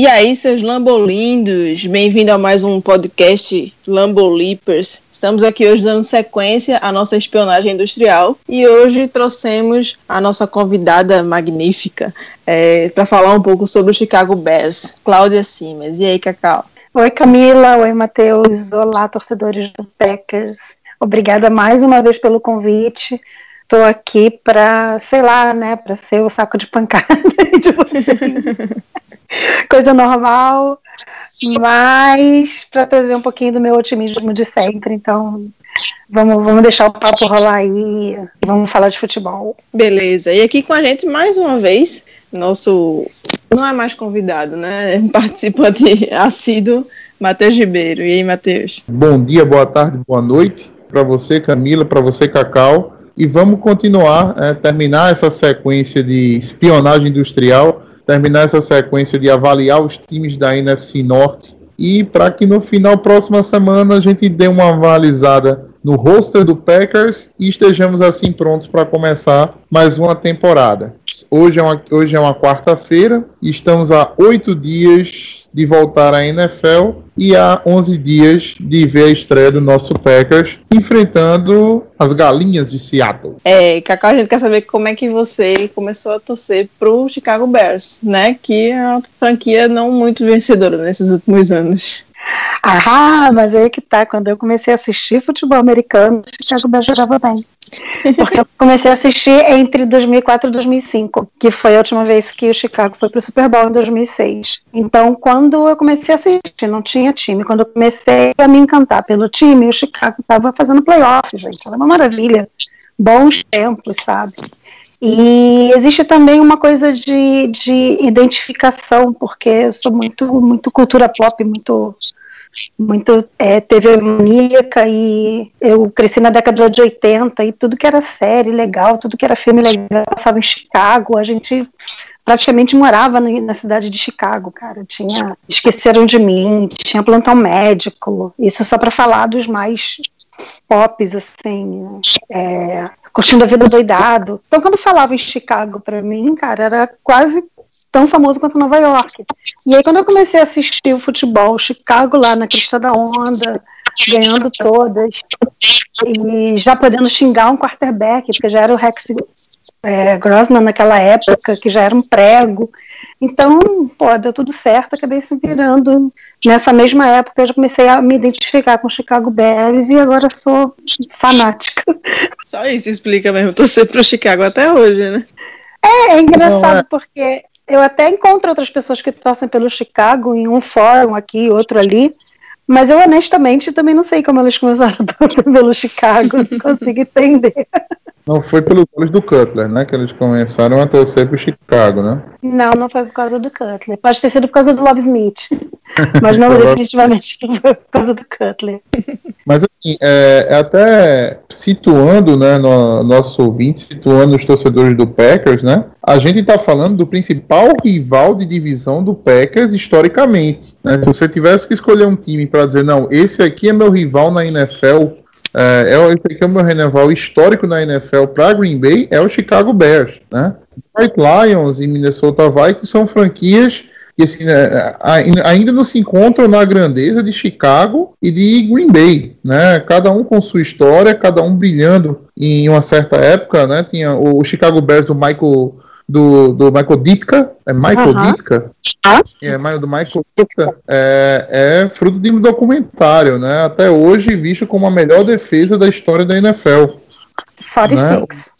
E aí, seus lambolindos, bem-vindo a mais um podcast Lambolipers. Estamos aqui hoje dando sequência à nossa espionagem industrial e hoje trouxemos a nossa convidada magnífica é, para falar um pouco sobre o Chicago Bears, Cláudia Simas. E aí, Cacau? Oi, Camila. Oi, Matheus. Olá, torcedores do Packers. Obrigada mais uma vez pelo convite. Estou aqui para, sei lá, né, para ser o saco de pancada de vocês. Coisa normal, mas para trazer um pouquinho do meu otimismo de sempre. Então, vamos, vamos deixar o papo rolar aí e vamos falar de futebol. Beleza. E aqui com a gente mais uma vez, nosso não é mais convidado, né? Participante assíduo, Matheus Ribeiro. E aí, Matheus? Bom dia, boa tarde, boa noite para você, Camila, para você, Cacau. E vamos continuar, é, terminar essa sequência de espionagem industrial, terminar essa sequência de avaliar os times da NFC Norte. E para que no final, próxima semana, a gente dê uma avalizada no roster do Packers e estejamos assim prontos para começar mais uma temporada. Hoje é uma, hoje é uma quarta-feira estamos a oito dias de voltar à NFL e há 11 dias de ver a estreia do nosso Packers enfrentando as galinhas de Seattle. É, Cacau, a gente quer saber como é que você começou a torcer pro Chicago Bears, né? Que é uma franquia não muito vencedora nesses últimos anos. Ah, mas aí que tá. Quando eu comecei a assistir futebol americano, o Chicago Bears jogava bem. Porque eu comecei a assistir entre 2004 e 2005, que foi a última vez que o Chicago foi pro Super Bowl em 2006. Então, quando eu comecei a assistir, não tinha time. Quando eu comecei a me encantar pelo time, o Chicago tava fazendo playoff, gente. Era uma maravilha. Bons tempos, sabe? E existe também uma coisa de, de identificação, porque eu sou muito, muito cultura pop, muito muito é, TV maníaca e eu cresci na década de 80 e tudo que era série legal, tudo que era filme legal passava em Chicago, a gente praticamente morava na cidade de Chicago, cara, tinha Esqueceram de Mim, tinha Plantão Médico, isso só para falar dos mais pops, assim, é, Curtindo a Vida Doidado. Então, quando falava em Chicago para mim, cara, era quase tão famoso quanto Nova York. E aí, quando eu comecei a assistir o futebol, Chicago lá na crista da onda, ganhando todas, e já podendo xingar um quarterback, porque já era o Rex é, Grossman naquela época, que já era um prego. Então, pô, deu tudo certo, acabei se virando. Nessa mesma época, eu já comecei a me identificar com o Chicago Bears e agora sou fanática. Só isso explica mesmo, torcer pro Chicago até hoje, né? É, é engraçado porque eu até encontro outras pessoas que torcem pelo Chicago em um fórum aqui, outro ali, mas eu honestamente também não sei como eles começaram a torcer pelo Chicago, não consigo entender. Não foi pelos olhos do Cutler, né? Que eles começaram a torcer pro Chicago, né? Não, não foi por causa do Cutler. Pode ter sido por causa do Love Smith. Mas não definitivamente não foi por causa do Cutler. Mas assim, é, é até situando, né, no, nosso ouvinte, situando os torcedores do Packers, né? A gente está falando do principal rival de divisão do Packers historicamente. Né? Se você tivesse que escolher um time para dizer, não, esse aqui é meu rival na NFL, é, é, esse aqui é o meu rival histórico na NFL para Green Bay, é o Chicago Bears, né? White Lions e Minnesota Vikings são franquias que assim, né, ainda não se encontram na grandeza de Chicago e de Green Bay, né? Cada um com sua história, cada um brilhando em uma certa época, né? Tinha o Chicago Bears do Michael do, do Michael Ditka, é Michael Aham. Ditka, Ah, é, do Michael Ditka é, é fruto de um documentário, né? Até hoje visto como a melhor defesa da história da NFL. 46.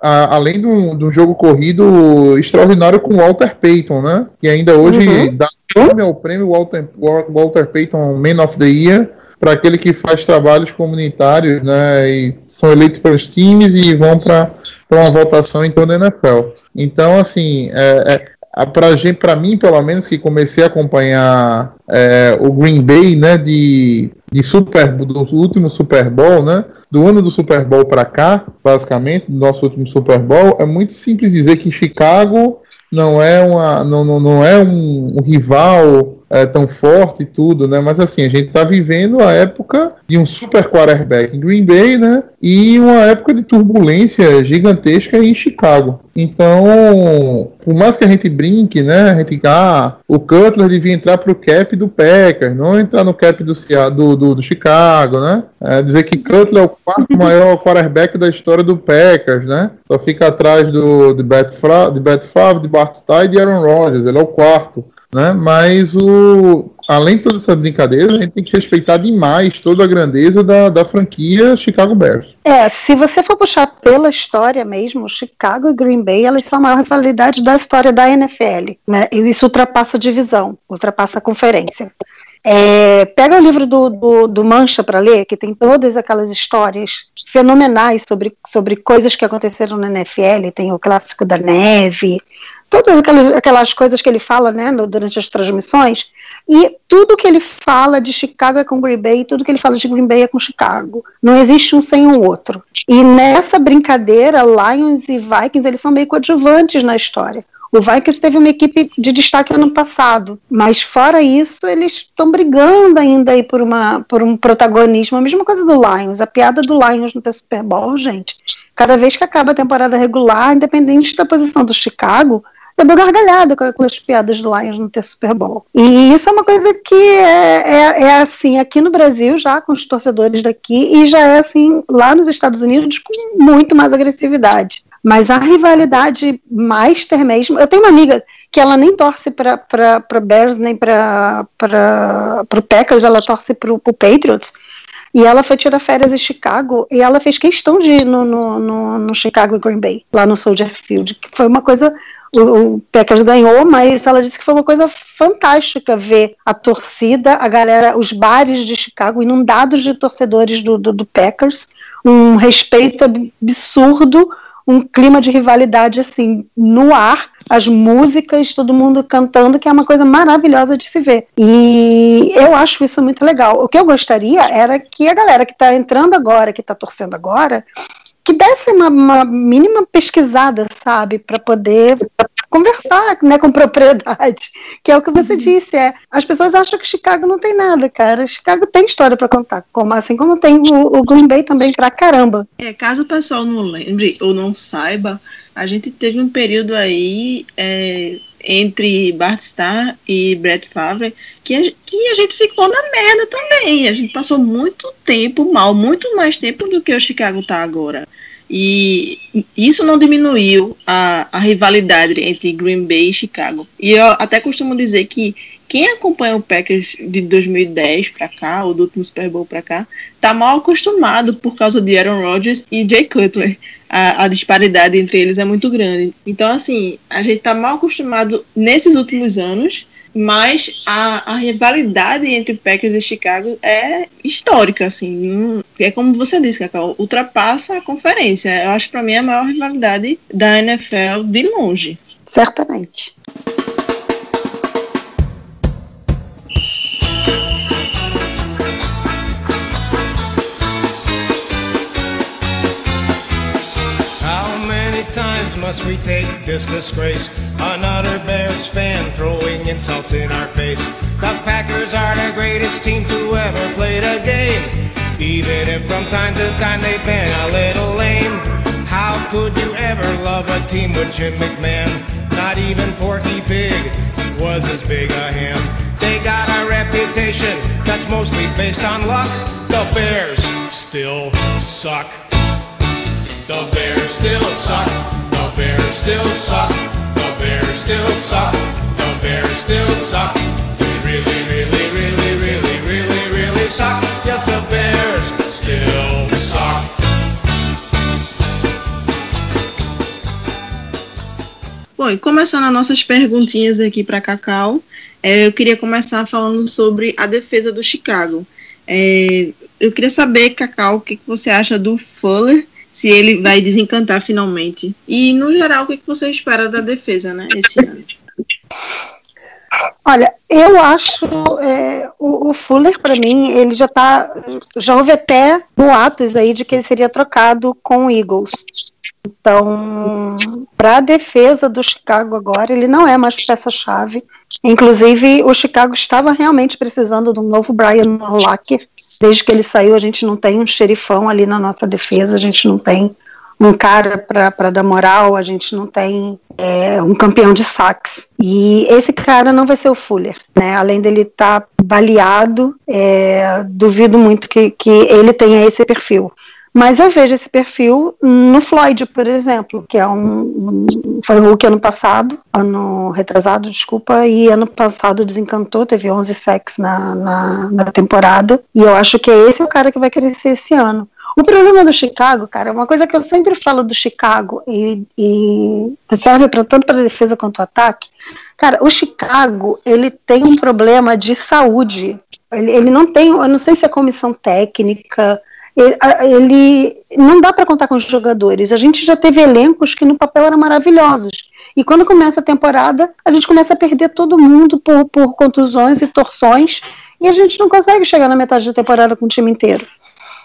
A- além de um, de um jogo corrido extraordinário com Walter Payton, né? Que ainda hoje Uhum. dá nome ao prêmio Walter, Walter Payton Man of the Year para aquele que faz trabalhos comunitários, né? E são eleitos pelos times e vão para uma votação em torno da NFL. Então, assim, é, é, a, pra, gente, pra mim, pelo menos, que comecei a acompanhar é, o Green Bay, né, de, de Super, do último Super Bowl, né, do ano do Super Bowl para cá, basicamente, do nosso último Super Bowl, é muito simples dizer que Chicago não é, uma, não, não, não é um, um rival é, tão forte e tudo, né? Mas assim, a gente está vivendo a época de um super quarterback em Green Bay, né? E uma época de turbulência gigantesca em Chicago. Então, por mais que a gente brinque, né? A gente, ah, o Cutler devia entrar para o cap do Packers, não entrar no cap do, do, do, do Chicago, né? É, dizer que Cutler é o quarto maior quarterback da história do Packers, né? Só fica atrás do de Brett Favre, de Bart Starr e de Aaron Rodgers. Ele é o quarto né? Mas o, além de toda essa brincadeira, a gente tem que respeitar demais toda a grandeza da, da franquia Chicago Bears. É, se você for puxar pela história mesmo, Chicago e Green Bay, elas são a maior rivalidade da história da NFL. Né? Isso ultrapassa a divisão, ultrapassa a conferência. É, pega o livro do, do, do Mancha para ler, que tem todas aquelas histórias fenomenais sobre, sobre coisas que aconteceram na NFL. Tem o clássico da neve, todas aquelas, aquelas coisas que ele fala né, no, durante as transmissões, e tudo que ele fala de Chicago é com Green Bay, tudo que ele fala de Green Bay é com Chicago. Não existe um sem o outro. E nessa brincadeira, Lions e Vikings, eles são meio coadjuvantes na história. O Vikings teve uma equipe de destaque ano passado, mas fora isso, eles estão brigando ainda aí por, uma, por um protagonismo. A mesma coisa do Lions. A piada do Lions no Super Bowl, gente. Cada vez que acaba a temporada regular, independente da posição do Chicago, eu dou gargalhada com, as piadas do Lions no ter Super Bowl. E isso é uma coisa que é, é, é, assim aqui no Brasil, já com os torcedores daqui, e já é assim lá nos Estados Unidos com muito mais agressividade. Mas a rivalidade master mesmo. Eu tenho uma amiga que ela nem torce para Bears nem para o Packers, ela torce para o Patriots. E ela foi tirar férias em Chicago e ela fez questão de ir no, no, no, no Chicago Green Bay, lá no Soldier Field, que foi uma coisa o, o Packers ganhou, mas ela disse que foi uma coisa fantástica ver a torcida, a galera, os bares de Chicago inundados de torcedores do, do, do Packers, um respeito absurdo, um clima de rivalidade assim no ar, as músicas, todo mundo cantando, que é uma coisa maravilhosa de se ver. E eu acho isso muito legal. O que eu gostaria era que a galera que está entrando agora, que está torcendo agora, que desse uma, uma mínima pesquisada, sabe, para poder conversar né, com propriedade, que é o que você uhum. disse. É, as pessoas acham que Chicago não tem nada, cara. Chicago tem história para contar, como, assim como tem o, o Green Bay também pra caramba. É, caso o pessoal não lembre ou não saiba, a gente teve um período aí é, entre Bart Starr e Brett Favre que a, que a gente ficou na merda também. A gente passou muito tempo mal, muito mais tempo do que o Chicago tá agora. E isso não diminuiu a, a rivalidade entre Green Bay e Chicago. E eu até costumo dizer que quem acompanha o Packers de 2010 para cá, ou do último Super Bowl para cá, tá mal acostumado por causa de Aaron Rodgers e Jay Cutler. A, a, disparidade entre eles é muito grande. Então, assim, a gente tá mal acostumado nesses últimos anos mas a, a rivalidade entre Packers e Chicago é histórica, assim, é como você disse, Cacau, ultrapassa a conferência. Eu acho para mim é a maior rivalidade da NFL de longe. Certamente. We take this disgrace? Another Bears fan throwing insults in our face. The Packers are the greatest team to ever play the game. Even if from time to time they've been a little lame. How could you ever love a team with Jim McMahon? Not even Porky Pig was as big a him. They got a reputation that's mostly based on luck. The Bears still suck. The Bears still suck. Bears still suck. The Bears still suck. The Bears still suck. They really, really, really, really, really, really suck. Yes, the Bears still suck. Bom, e começando as nossas perguntinhas aqui para Cacau, é, eu queria começar falando sobre a defesa do Chicago. É, eu queria saber, Cacau, o que, que você acha do Fuller se ele vai desencantar finalmente. E, no geral, o que você espera da defesa, né, esse ano? Olha, eu acho é, o, o Fuller para mim ele já tá, já houve até boatos aí de que ele seria trocado com o Eagles. Então, para a defesa do Chicago agora, ele não é mais peça-chave. Inclusive, o Chicago estava realmente precisando de um novo Brian Urlacher. Desde que ele saiu, a gente não tem um xerifão ali na nossa defesa, a gente não tem um cara para dar moral, a gente não tem é, um campeão de saques. E esse cara não vai ser o Fuller, né? Além dele estar tá baleado, é, duvido muito que, que ele tenha esse perfil. Mas eu vejo esse perfil no Floyd, por exemplo, que é um foi Hulk ano passado, ano retrasado, desculpa, e ano passado desencantou, teve 11 sacks na, na, na temporada, e eu acho que esse é o cara que vai crescer esse ano. O problema do Chicago, cara, é uma coisa que eu sempre falo do Chicago e, e serve para tanto para defesa quanto ataque. Cara, o Chicago ele tem um problema de saúde. Ele, ele não tem, eu não sei se é comissão técnica, ele, ele não dá para contar com os jogadores. A gente já teve elencos que no papel eram maravilhosos. E quando começa a temporada, a gente começa a perder todo mundo por, por contusões e torções, e a gente não consegue chegar na metade da temporada com o time inteiro.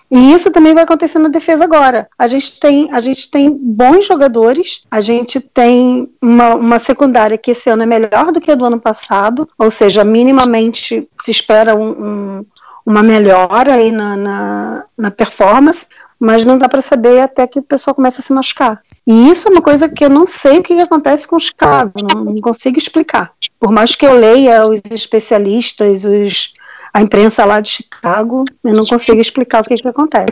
E isso também vai acontecer na defesa agora. A gente tem, a gente tem bons jogadores, a gente tem uma, uma secundária que esse ano é melhor do que a do ano passado, ou seja, minimamente se espera um, um, uma melhora aí na, na, na performance, mas não dá para saber até que o pessoal começa a se machucar. E isso é uma coisa que eu não sei o que acontece com o Chicago, não, não consigo explicar. Por mais que eu leia os especialistas, os a imprensa lá de Chicago, eu não consigo explicar o que, que acontece.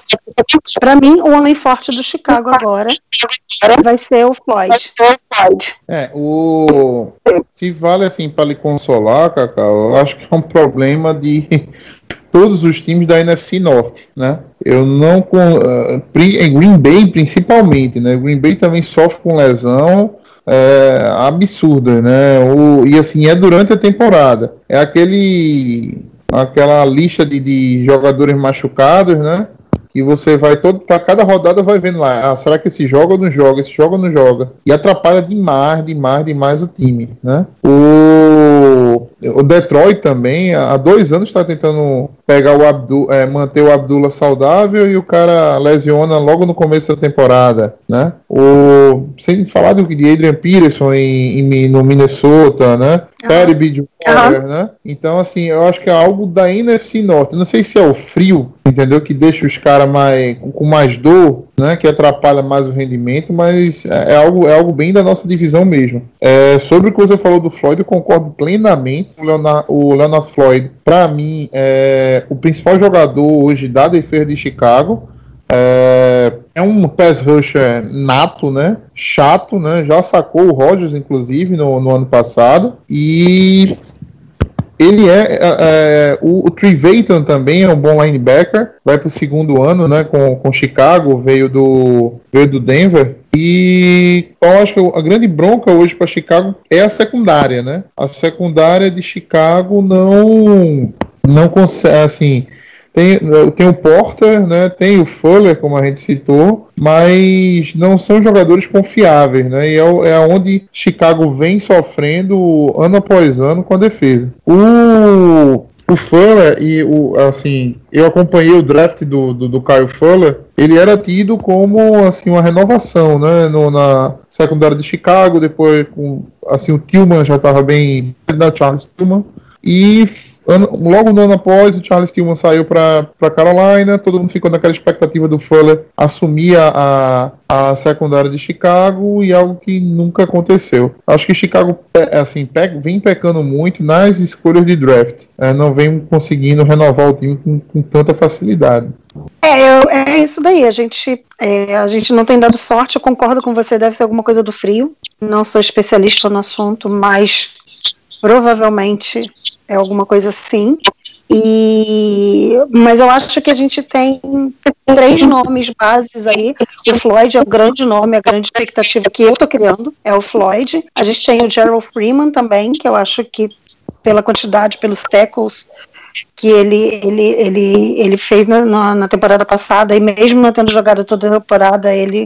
Para mim, o homem forte do Chicago agora vai ser o Floyd. É, o se vale assim para lhe consolar, Cacau, eu acho que é um problema de todos os times da NFC Norte, né? Eu não com uh, em Green Bay principalmente, né? Green Bay também sofre com lesão é, absurda, né? O, e assim é durante a temporada. É aquele aquela lista de, de jogadores machucados, né? E você vai todo para cada rodada vai vendo lá, ah, será que esse joga ou não joga, esse joga ou não joga? E atrapalha demais, demais, demais o time, né? O, o Detroit também há dois anos está tentando pegar o Abdul, é, manter o Abdullah saudável e o cara lesiona logo no começo da temporada, né? O sem falar do de Adrian Peterson em, em no Minnesota, né? Terry Bridgewater, uhum. né? Então, assim, eu acho que é algo da NFC Norte. Não sei se é o frio, entendeu? Que deixa os caras mais, com mais dor, né? Que atrapalha mais o rendimento, mas é, é algo, é algo bem da nossa divisão mesmo. É, sobre o que você falou do Floyd, eu concordo plenamente. O Leonard, o Leonard Floyd, para mim, é o principal jogador hoje da defesa de Chicago. É, é um pass rusher nato, né? Chato, né? Já sacou o Rodgers, inclusive, no, no ano passado. E ele é, é, é o, o Trevathan também é um bom linebacker, vai para o segundo ano, né, com, com Chicago, veio do veio do Denver e eu acho que a grande bronca hoje para Chicago é a secundária, né? A secundária de Chicago não não consegue assim tem, tem o Porter, né? Tem o Fuller, como a gente citou, mas não são jogadores confiáveis, né? E é, é onde Chicago vem sofrendo ano após ano com a defesa. O o Fuller e o assim, eu acompanhei o draft do, do, do Kyle Fuller. Ele era tido como assim uma renovação, né, no, na secundária de Chicago. Depois, com assim o Tillman já estava bem, da Charles Tillman e ano, logo no ano após, o Charles Tillman saiu para Carolina, todo mundo ficou naquela expectativa do Fuller assumir a, a secundária de Chicago e algo que nunca aconteceu. Acho que Chicago assim, vem pecando muito nas escolhas de draft, é, não vem conseguindo renovar o time com, com tanta facilidade. É, eu, é isso daí. A gente, é, a gente não tem dado sorte. Eu concordo com você. Deve ser alguma coisa do frio. Não sou especialista no assunto, mas provavelmente é alguma coisa assim. E, mas eu acho que a gente tem três nomes bases aí. O Floyd é o grande nome, a grande expectativa que eu tô criando é o Floyd. A gente tem o Gerald Freeman também, que eu acho que pela quantidade, pelos tackles, que ele, ele, ele, ele fez na, na, na temporada passada, e mesmo tendo jogado toda a temporada, ele,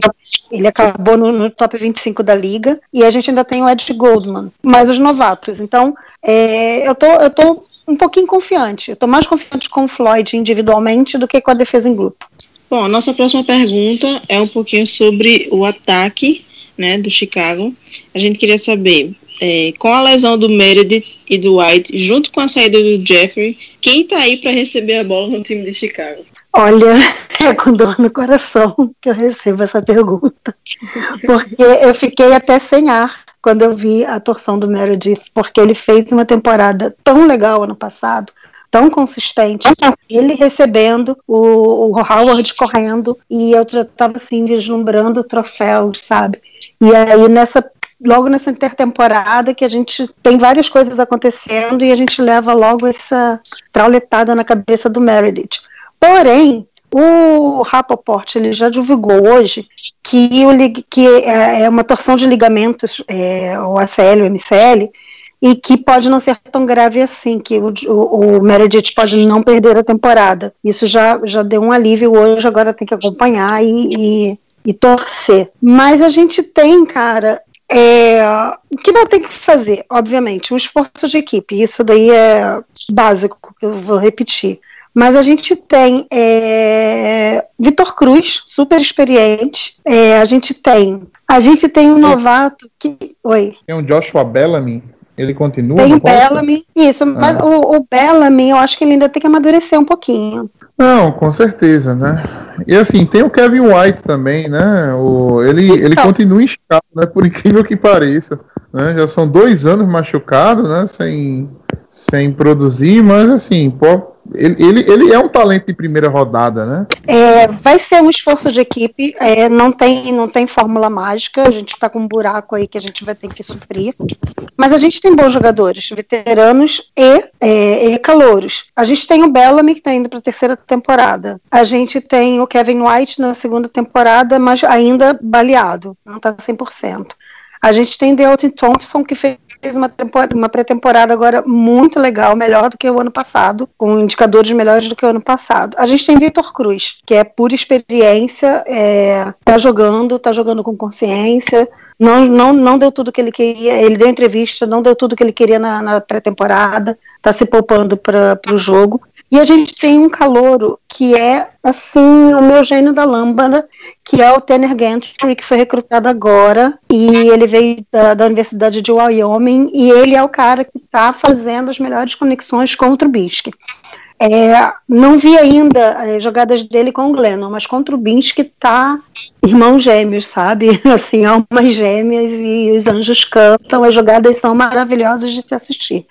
ele acabou no, no top 25 da liga, e a gente ainda tem o Ed Goldman, mais os novatos. Então, é, eu, tô, eu tô um pouquinho confiante. Eu tô mais confiante com o Floyd individualmente do que com a defesa em grupo. Bom, a nossa próxima pergunta é um pouquinho sobre o ataque né, do Chicago. A gente queria saber, é, com a lesão do Meredith e do White, junto com a saída do Jeffrey, quem tá aí para receber a bola no time de Chicago? Olha, é com dor no coração que eu recebo essa pergunta. Porque eu fiquei até sem ar quando eu vi a torção do Meredith, porque ele fez uma temporada tão legal ano passado, tão consistente, ele recebendo, o, o Howard correndo, e eu estava assim, vislumbrando troféus, sabe? E aí nessa logo nessa intertemporada que a gente tem várias coisas acontecendo e a gente leva logo essa trauletada na cabeça do Meredith. Porém, o Rapoport ele já divulgou hoje que, o, que é, é uma torção de ligamentos, é, o ACL, o MCL, e que pode não ser tão grave assim, que o, o, o Meredith pode não perder a temporada. Isso já, já deu um alívio hoje, agora tem que acompanhar e, e, e torcer. Mas a gente tem, cara, é, o que não tem que fazer, obviamente, um esforço de equipe, isso daí é básico, eu vou repetir. Mas a gente tem é, Vitor Cruz, super experiente. É, a gente tem. A gente tem um novato que. Oi. Tem um Joshua Bellamy. Ele continua? Tem o Bellamy, isso, mas ah. o, o Bellamy eu acho que ele ainda tem que amadurecer um pouquinho. Não, com certeza, né? E assim, tem o Kevin White também, né? O, ele, então. ele continua escado, né? Por incrível que pareça. Né? Já são dois anos machucado, né? Sem, sem produzir, mas assim, pô, ele, ele, ele é um talento de primeira rodada, né? É, vai ser um esforço de equipe, é, não, tem, não tem fórmula mágica, a gente está com um buraco aí que a gente vai ter que suprir. Mas a gente tem bons jogadores, veteranos e, é, e calouros. A gente tem o Bellamy, que está indo para a terceira temporada. A gente tem o Kevin White na segunda temporada, mas ainda baleado, não está 100%. A gente tem Deontay Thompson, que fez uma, uma pré-temporada agora muito legal, melhor do que o ano passado, com indicadores melhores do que o ano passado. A gente tem Vitor Cruz, que é pura experiência, é, tá jogando, tá jogando com consciência, não, não, não deu tudo que ele queria, ele deu entrevista, não deu tudo que ele queria na, na pré-temporada, tá se poupando para o jogo. E a gente tem um calouro que é, assim, o meu gênio da lâmpada, que é o Tanner Gantry, que foi recrutado agora, e ele veio da, da Universidade de Wyoming, e ele é o cara que está fazendo as melhores conexões com o Trubisky. É, não vi ainda é, jogadas dele com o Glennon, mas com o Trubisky tá irmão gêmeos, sabe? Assim, almas gêmeas e os anjos cantam, as jogadas são maravilhosas de se assistir.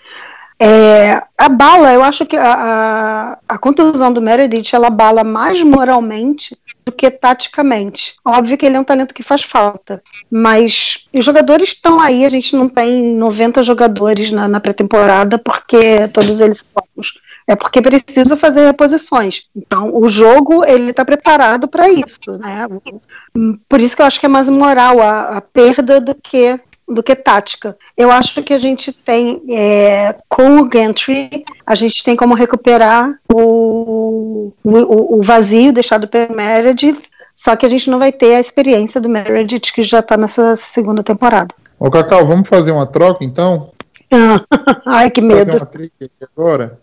É, a bala, eu acho que a, a, a, contusão do Meredith ela bala mais moralmente do que taticamente. Óbvio que ele é um talento que faz falta, mas os jogadores estão aí. A gente não tem 90 jogadores na, na pré-temporada porque todos eles somos. É porque precisa fazer reposições. Então, o jogo ele está preparado para isso, né? Por isso que eu acho que é mais moral a, a perda do que do que tática. Eu acho que a gente tem, é, com o Gantry, a gente tem como recuperar o, o, o vazio deixado pelo Meredith, só que a gente não vai ter a experiência do Meredith, que já está nessa segunda temporada. Ô, Cacau, vamos fazer uma troca, então? Ai, que medo. Fazer uma trade agora?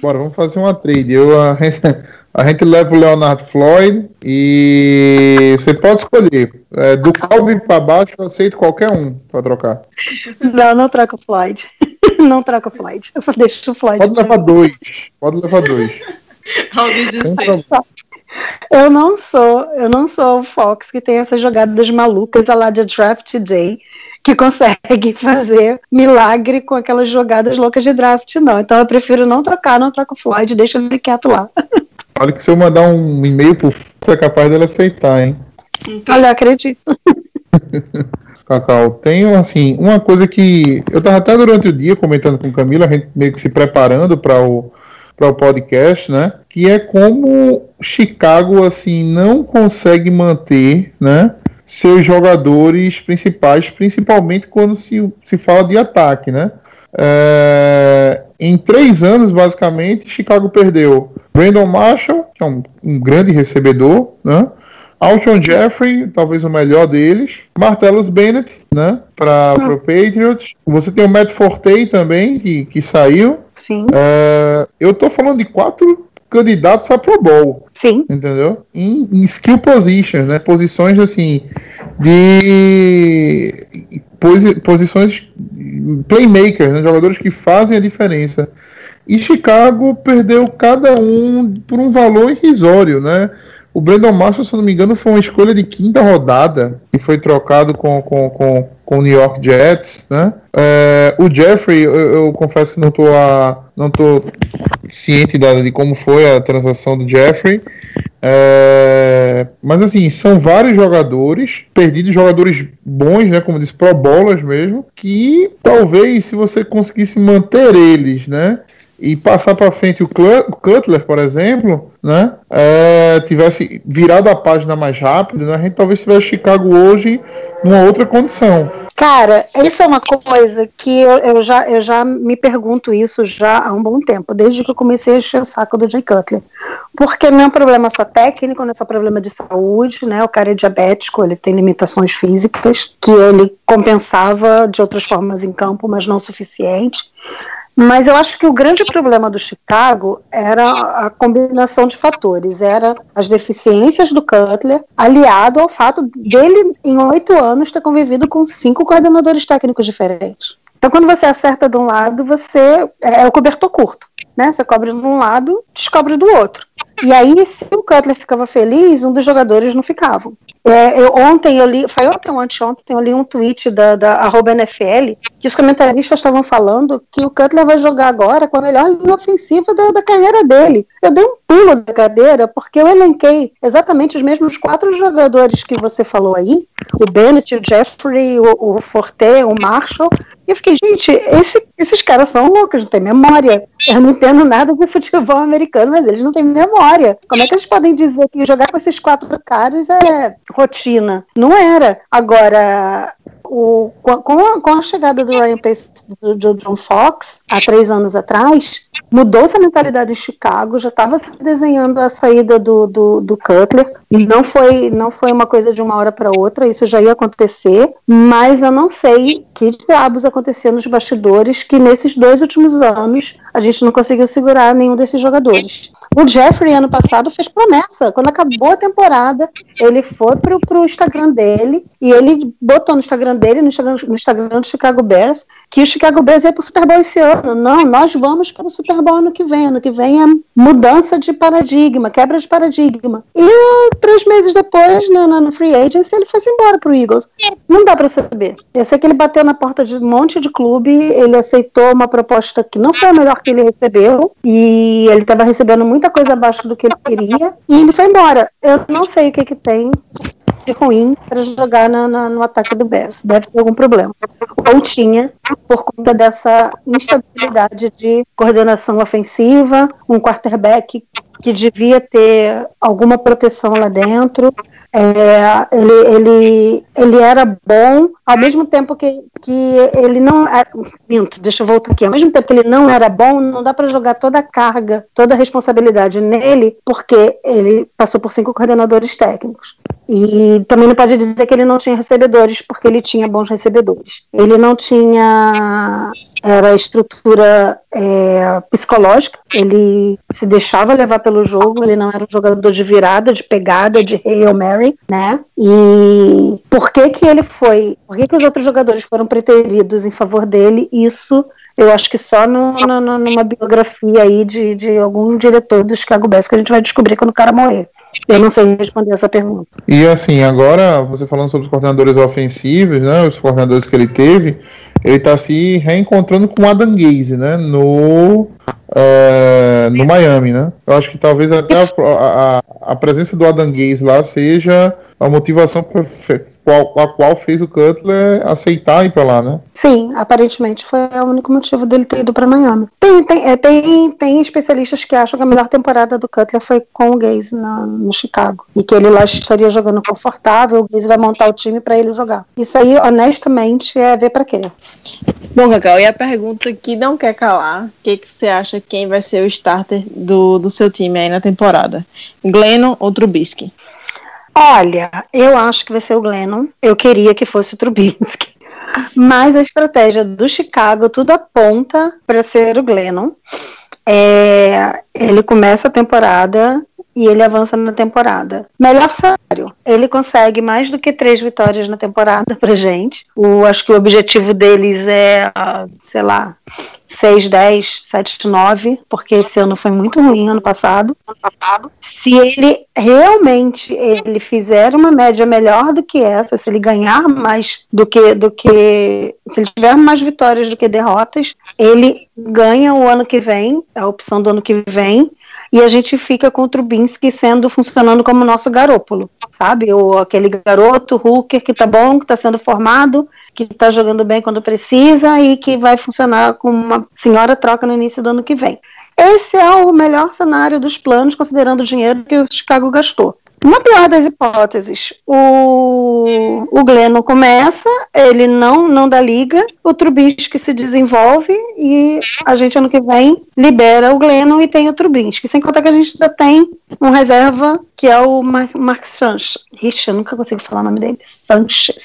Bora, vamos fazer uma trade. Eu, a, a gente leva o Leonardo Floyd e você pode escolher. É, do Calvin para baixo, eu aceito qualquer um para trocar. Não, não troca o Floyd. Não troca o Floyd. Eu deixo o Floyd. Pode levar dois. Pode levar dois. Eu não sou, eu não sou o Fox que tem essas jogadas malucas lá de Draft Day que consegue fazer milagre com aquelas jogadas loucas de draft, não. Então eu prefiro não trocar, não troco o Floyd, deixa ele quieto lá. Olha que se eu mandar um e-mail pro você é capaz dele aceitar, hein? Então... Olha, acredito. Cacau, tem assim, uma coisa que eu tava até durante o dia comentando com Camila, a gente meio que se preparando para o para o podcast, né? Que é como Chicago assim não consegue manter, né? Seus jogadores principais, principalmente quando se, se fala de ataque, né? É, em três anos, basicamente, Chicago perdeu Brandon Marshall, que é um, um grande recebedor, né? Alshon Jeffrey, talvez o melhor deles. Martellus Bennett, né? Para o Patriots. Você tem o Matt Forte também, que, que saiu. Sim, É, eu tô falando de quatro candidatos a Pro Bowl, sim. entendeu? Em, em skill positions, né? Posições assim de posi- posições playmakers, né? jogadores que fazem a diferença. E Chicago perdeu cada um por um valor irrisório, né? O Brandon Marshall, se não me engano, foi uma escolha de quinta rodada e foi trocado com, com, com, com o New York Jets, né? É, o Jeffrey, eu, eu confesso que não tô, a, não tô ciente da, de como foi a transação do Jeffrey. É, mas assim, são vários jogadores, perdidos jogadores bons, né? Como disse, pro bolas mesmo, que talvez se você conseguisse manter eles, né? E passar para frente o Cutler, por exemplo, né? é, tivesse virado a página mais rápido, né? A gente talvez tivesse Chicago hoje numa outra condição. Cara, isso é uma coisa que eu, eu já, eu já me pergunto isso já há um bom tempo, desde que eu comecei a encher o saco do Jay Cutler. Porque não é um problema só técnico, não é só problema de saúde, né? O cara é diabético, ele tem limitações físicas que ele compensava de outras formas em campo, mas não o suficiente. Mas eu acho que o grande problema do Chicago era a combinação de fatores. Era as deficiências do Cutler, aliado ao fato dele, em oito anos, ter convivido com cinco coordenadores técnicos diferentes. Então, quando você acerta de um lado, você é o cobertor curto. Né? Você cobre de um lado, descobre do outro. E aí, se o Cutler ficava feliz, um dos jogadores não ficavam. É, eu, ontem eu li, foi ontem ou anteontem, eu li um tweet da, da NFL, que os comentaristas estavam falando que o Cutler vai jogar agora com a melhor linha ofensiva da, da carreira dele. Eu dei um pulo da cadeira, porque eu elenquei exatamente os mesmos quatro jogadores que você falou aí, o Bennett, o Jeffrey, o, o Forte, o Marshall, eu fiquei, gente, esse- esses caras são loucos, não têm memória. Eu não entendo nada de futebol americano, mas eles não têm memória. Como é que eles podem dizer que jogar com esses quatro caras é rotina? Não era. Agora, o- com, a- com a, chegada do Ryan Pace do, do John Fox, há três anos atrás, mudou-se a mentalidade em Chicago, já estava se desenhando a saída do, do, do Cutler, não foi, não foi uma coisa de uma hora para outra, isso já ia acontecer, mas eu não sei que diabos aconteceu nos bastidores que nesses dois últimos anos a gente não conseguiu segurar nenhum desses jogadores. O Jeffrey, ano passado, fez promessa. Quando acabou a temporada, ele foi pro, pro Instagram dele e ele botou no Instagram dele, no Instagram, no Instagram do Chicago Bears, que o Chicago Bears ia pro Super Bowl esse ano. Não, nós vamos para o Super Bowl ano que vem. Ano que vem é mudança de paradigma, quebra de paradigma. E três meses depois, no, Free Agency, ele foi embora pro Eagles. Não dá para saber. Eu sei que ele bateu na porta de um monte de clube, ele aceitou uma proposta que não foi a melhor que ele recebeu, e ele estava recebendo muita coisa abaixo do que ele queria, e ele foi embora. Eu não sei o que, que tem de ruim para jogar na- na- no ataque do Bears. Deve ter algum problema. Ou tinha, por conta dessa instabilidade de coordenação ofensiva, um quarterback que devia ter alguma proteção lá dentro. É, ele, ele, ele era bom, ao mesmo tempo que, que ele não. é, Minto, deixa eu voltar aqui. Ao mesmo tempo que ele não era bom, não dá para jogar toda a carga, toda a responsabilidade nele, porque ele passou por cinco coordenadores técnicos. E também não pode dizer que ele não tinha recebedores, porque ele tinha bons recebedores. Ele não tinha era estrutura é, psicológica, ele se deixava levar pelo jogo, ele não era um jogador de virada, de pegada, de Hail Mary, né? E por que que ele foi, por que que os outros jogadores foram preteridos em favor dele, isso eu acho que só no, no- numa biografia aí de, de algum diretor do Chicago Bears que a gente vai descobrir quando o cara morrer. Eu não sei responder essa pergunta. E assim, agora, você falando sobre os coordenadores ofensivos, né? Os coordenadores que ele teve, ele tá se reencontrando com o Adam Gaze, né? No, é, no Miami, né? Eu acho que talvez até a, a- a presença do Adam Gaze lá seja a motivação pra, qual, a qual fez o Cutler aceitar ir para lá, né? Sim, aparentemente foi o único motivo dele ter ido para Miami. Tem, tem, é, tem, tem especialistas que acham que a melhor temporada do Cutler foi com o Gaze na, no Chicago. E que ele lá estaria jogando confortável, o Gaze vai montar o time para ele jogar. Isso aí, honestamente, é ver para quê. Bom, Cacau, e a pergunta que não quer calar: o que, que você acha quem vai ser o starter do, do seu time aí na temporada? Glennon ou Trubisky? Olha, eu acho que vai ser o Glennon. Eu queria que fosse o Trubisky. Mas a estratégia do Chicago, tudo aponta para ser o Glennon. É, ele começa a temporada e ele avança na temporada. Melhor salário. Ele consegue mais do que três vitórias na temporada pra gente. O, acho que o objetivo deles é, sei lá, 6, 10, 7, 9, porque esse ano foi muito ruim ano passado. Ano passado. Se ele realmente ele fizer uma média melhor do que essa, se ele ganhar mais do que do que se ele tiver mais vitórias do que derrotas, ele ganha o ano que vem, a opção do ano que vem, e a gente fica com o Trubinsky sendo funcionando como nosso garópolo, sabe? Ou aquele garoto hooker que tá bom, que tá sendo formado, que tá jogando bem quando precisa e que vai funcionar com uma senhora troca no início do ano que vem. Esse é o melhor cenário dos planos, considerando o dinheiro que o Chicago gastou. Na pior das hipóteses, o, o Glennon começa, ele não, não dá liga, o Trubisky se desenvolve e a gente ano que vem libera o Glennon e tem o Trubisky. Sem contar que a gente ainda tem um reserva que é o Mark, Mark Sanchez. Ixi, eu nunca consigo falar o nome dele. Sanchez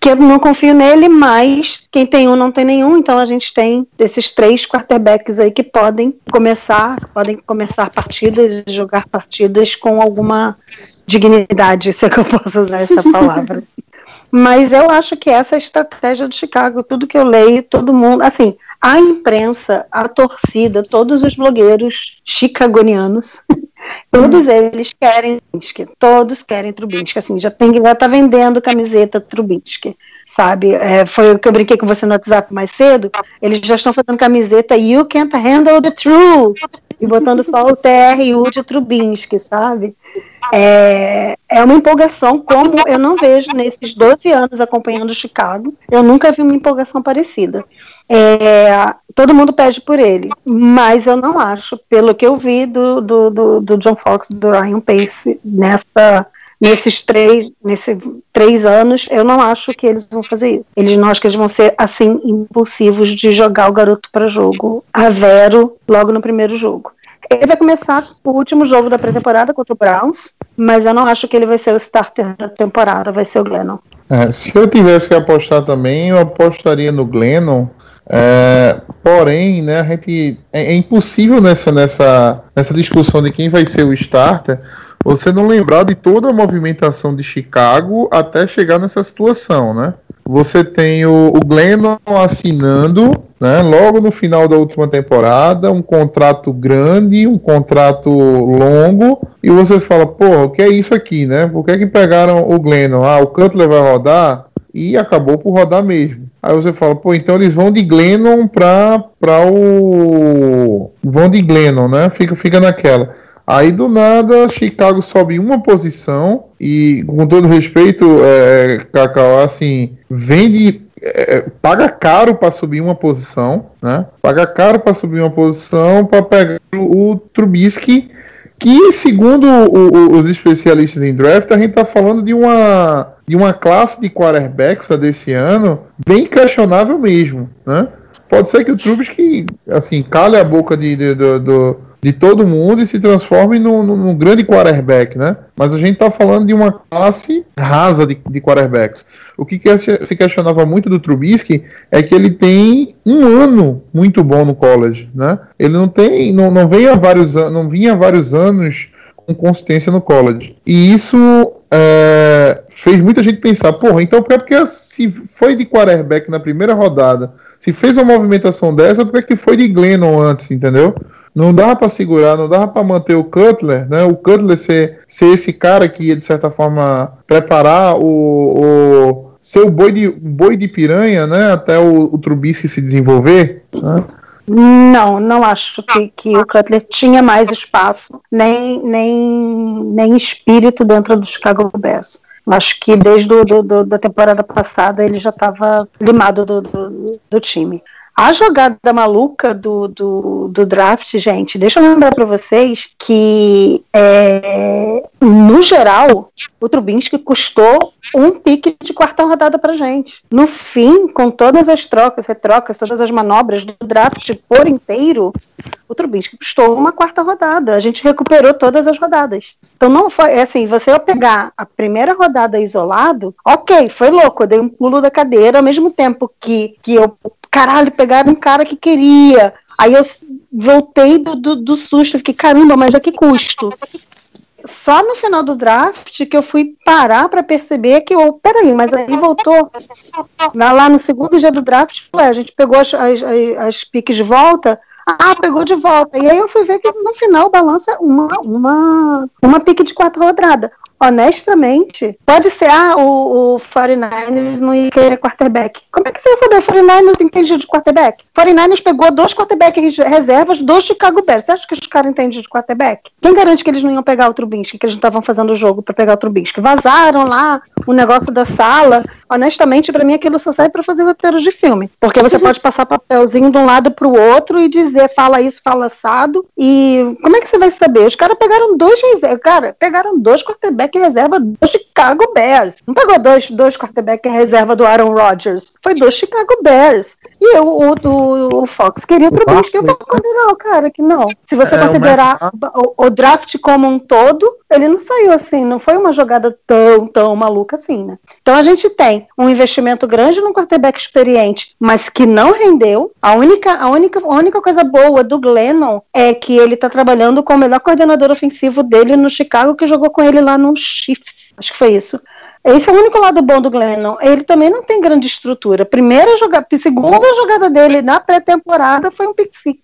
que eu não confio nele, mas quem tem um não tem nenhum, então a gente tem esses três quarterbacks aí que podem começar, podem começar partidas e jogar partidas com alguma dignidade, se é que eu posso usar essa palavra. mas eu acho que essa é a estratégia do Chicago, tudo que eu leio, todo mundo, assim, a imprensa, a torcida, todos os blogueiros chicagonianos Todos eles querem Trubinsky, todos querem Trubinsky, assim, já tem já tá vendendo camiseta Trubinsky, sabe? É, foi o que eu brinquei com você no WhatsApp mais cedo, eles já estão fazendo camiseta You Can't Handle the Truth, e botando só o TRU de Trubinsky, sabe? É, é uma empolgação como eu não vejo nesses 12 anos acompanhando Chicago. Eu nunca vi uma empolgação parecida. É, todo mundo pede por ele, mas eu não acho, pelo que eu vi do, do, do, do John Fox, do Ryan Pace, nessa, nesses três, nesses três anos, eu não acho que eles vão fazer isso. Eles não acho que eles vão ser assim impulsivos de jogar o garoto para jogo a Vero logo no primeiro jogo. Ele vai começar o último jogo da pré-temporada contra o Browns, mas eu não acho que ele vai ser o starter da temporada, vai ser o Glennon. É, se eu tivesse que apostar também, eu apostaria no Glennon. É, porém, né, a gente é, é, impossível nessa, nessa, nessa discussão de quem vai ser o starter você não lembrar de toda a movimentação de Chicago até chegar nessa situação, né? Você tem o, o Glennon assinando, né, logo no final da última temporada, um contrato grande, um contrato longo, e você fala, pô, o que é isso aqui, né? Por que, é que pegaram o Glennon? Ah, o Cutler vai rodar? E acabou por rodar mesmo. Aí você fala, pô, então eles vão de Glennon para o. Vão de Glennon, né? Fica, fica naquela. Aí do nada, Chicago sobe uma posição e, com todo respeito, é, Cacau, assim, vende é, paga caro para subir uma posição, né? Paga caro para subir uma posição para pegar o, o Trubisky, que segundo o, o, os especialistas em draft, a gente está falando de uma de uma classe de quarterbacks desse ano bem questionável mesmo, né? Pode ser que o Trubisky, assim, cale a boca de, de, de do de todo mundo e se transforme num, num grande quarterback, né? Mas a gente está falando de uma classe rasa de, de quarterbacks. O que, que se questionava muito do Trubisky é que ele tem um ano muito bom no college, né? Ele não tem, não, não vem há vários não vinha há vários anos com consistência no college. E isso é, fez muita gente pensar, porra, então é porque se foi de quarterback na primeira rodada, se fez uma movimentação dessa, porque que foi de Glennon antes, entendeu? Não dava para segurar, não dava para manter o Cutler, né? O Cutler ser, ser esse cara que ia, de certa forma, preparar o, o ser o boi de, boi de piranha, né? Até o, o Trubisky se desenvolver, né? Não, não acho que, que o Cutler tinha mais espaço, nem, nem, nem espírito dentro do Chicago Bears. Acho que desde do, do, do, da temporada passada ele já estava limado do, do, do time. A jogada maluca do, do, do draft, gente, deixa eu lembrar para vocês que, é, no geral, o Trubinsky custou um pique de quarta rodada pra gente. No fim, com todas as trocas, retrocas, todas as manobras do draft por inteiro, o Trubinsky custou uma quarta rodada. A gente recuperou todas as rodadas. Então não foi é assim, você eu pegar a primeira rodada isolado, ok, foi louco, eu dei um pulo da cadeira, ao mesmo tempo que, que eu caralho, pegaram um cara que queria. Aí eu voltei do, do, do susto, fiquei, caramba, mas a que custo? Só no final do draft que eu fui parar para perceber que, oh, peraí, mas aí voltou. Lá no segundo dia do draft, ué, a gente pegou as, as, as piques de volta, ah, pegou de volta. E aí eu fui ver que no final balança uma, uma, uma pique de quatro rodadas honestamente, pode ser, ah, o, o 49ers não ia querer quarterback. Como é que você ia saber? O 49ers entende de quarterback? O 49ers pegou dois quarterbacks reservas do Chicago Bears. Você acha que os caras entendem de quarterback? Quem garante que eles não iam pegar o Trubinsky, que eles não estavam fazendo o jogo para pegar o Trubinsky? Vazaram lá o negócio da sala. Honestamente, para mim aquilo só serve para fazer roteiro de filme. Porque você pode passar papelzinho de um lado para o outro e dizer, fala isso, fala assado. E como é que você vai saber? Os caras pegaram dois reservas. Cara, pegaram dois quarterbacks quarterback reserva do Chicago Bears. Não pegou dois, dois quarterback reserva do Aaron Rodgers. Foi do Chicago Bears. E eu, o, o, o Fox queria o Trubisky. Eu não, cara, que não. Se você é, considerar o, o, draft como um todo, ele não saiu assim. Não foi uma jogada tão, tão maluca assim, né? Então a gente tem um investimento grande num quarterback experiente, mas que não rendeu. A única, a única, a única coisa boa do Glennon é que ele tá trabalhando com o melhor coordenador ofensivo dele no Chicago, que jogou com ele lá no Chiefs. Acho que foi isso. Esse é o único lado bom do Glennon. Ele também não tem grande estrutura. Primeira jogada, segunda jogada dele na pré-temporada foi um pick six.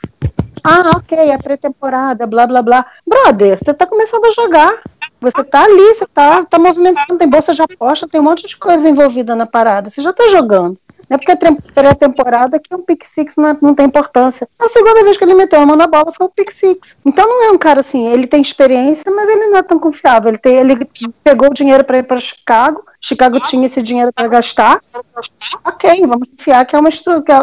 Ah, ok, é pré-temporada, blá blá blá. Brother, você tá começando a jogar. Você tá ali, você tá, tá movimentando, tem bolsa de aposta, tem um monte de coisa envolvida na parada. Você já tá jogando. Não é porque é pré-temporada que um pick six não, é, não, tem importância. A segunda vez que ele meteu a mão na bola foi o pick six. Então não é um cara assim, ele tem experiência, mas ele não é tão confiável. Ele, tem, ele pegou o dinheiro para ir para Chicago, Chicago tinha esse dinheiro para gastar. Ok, vamos confiar que é uma,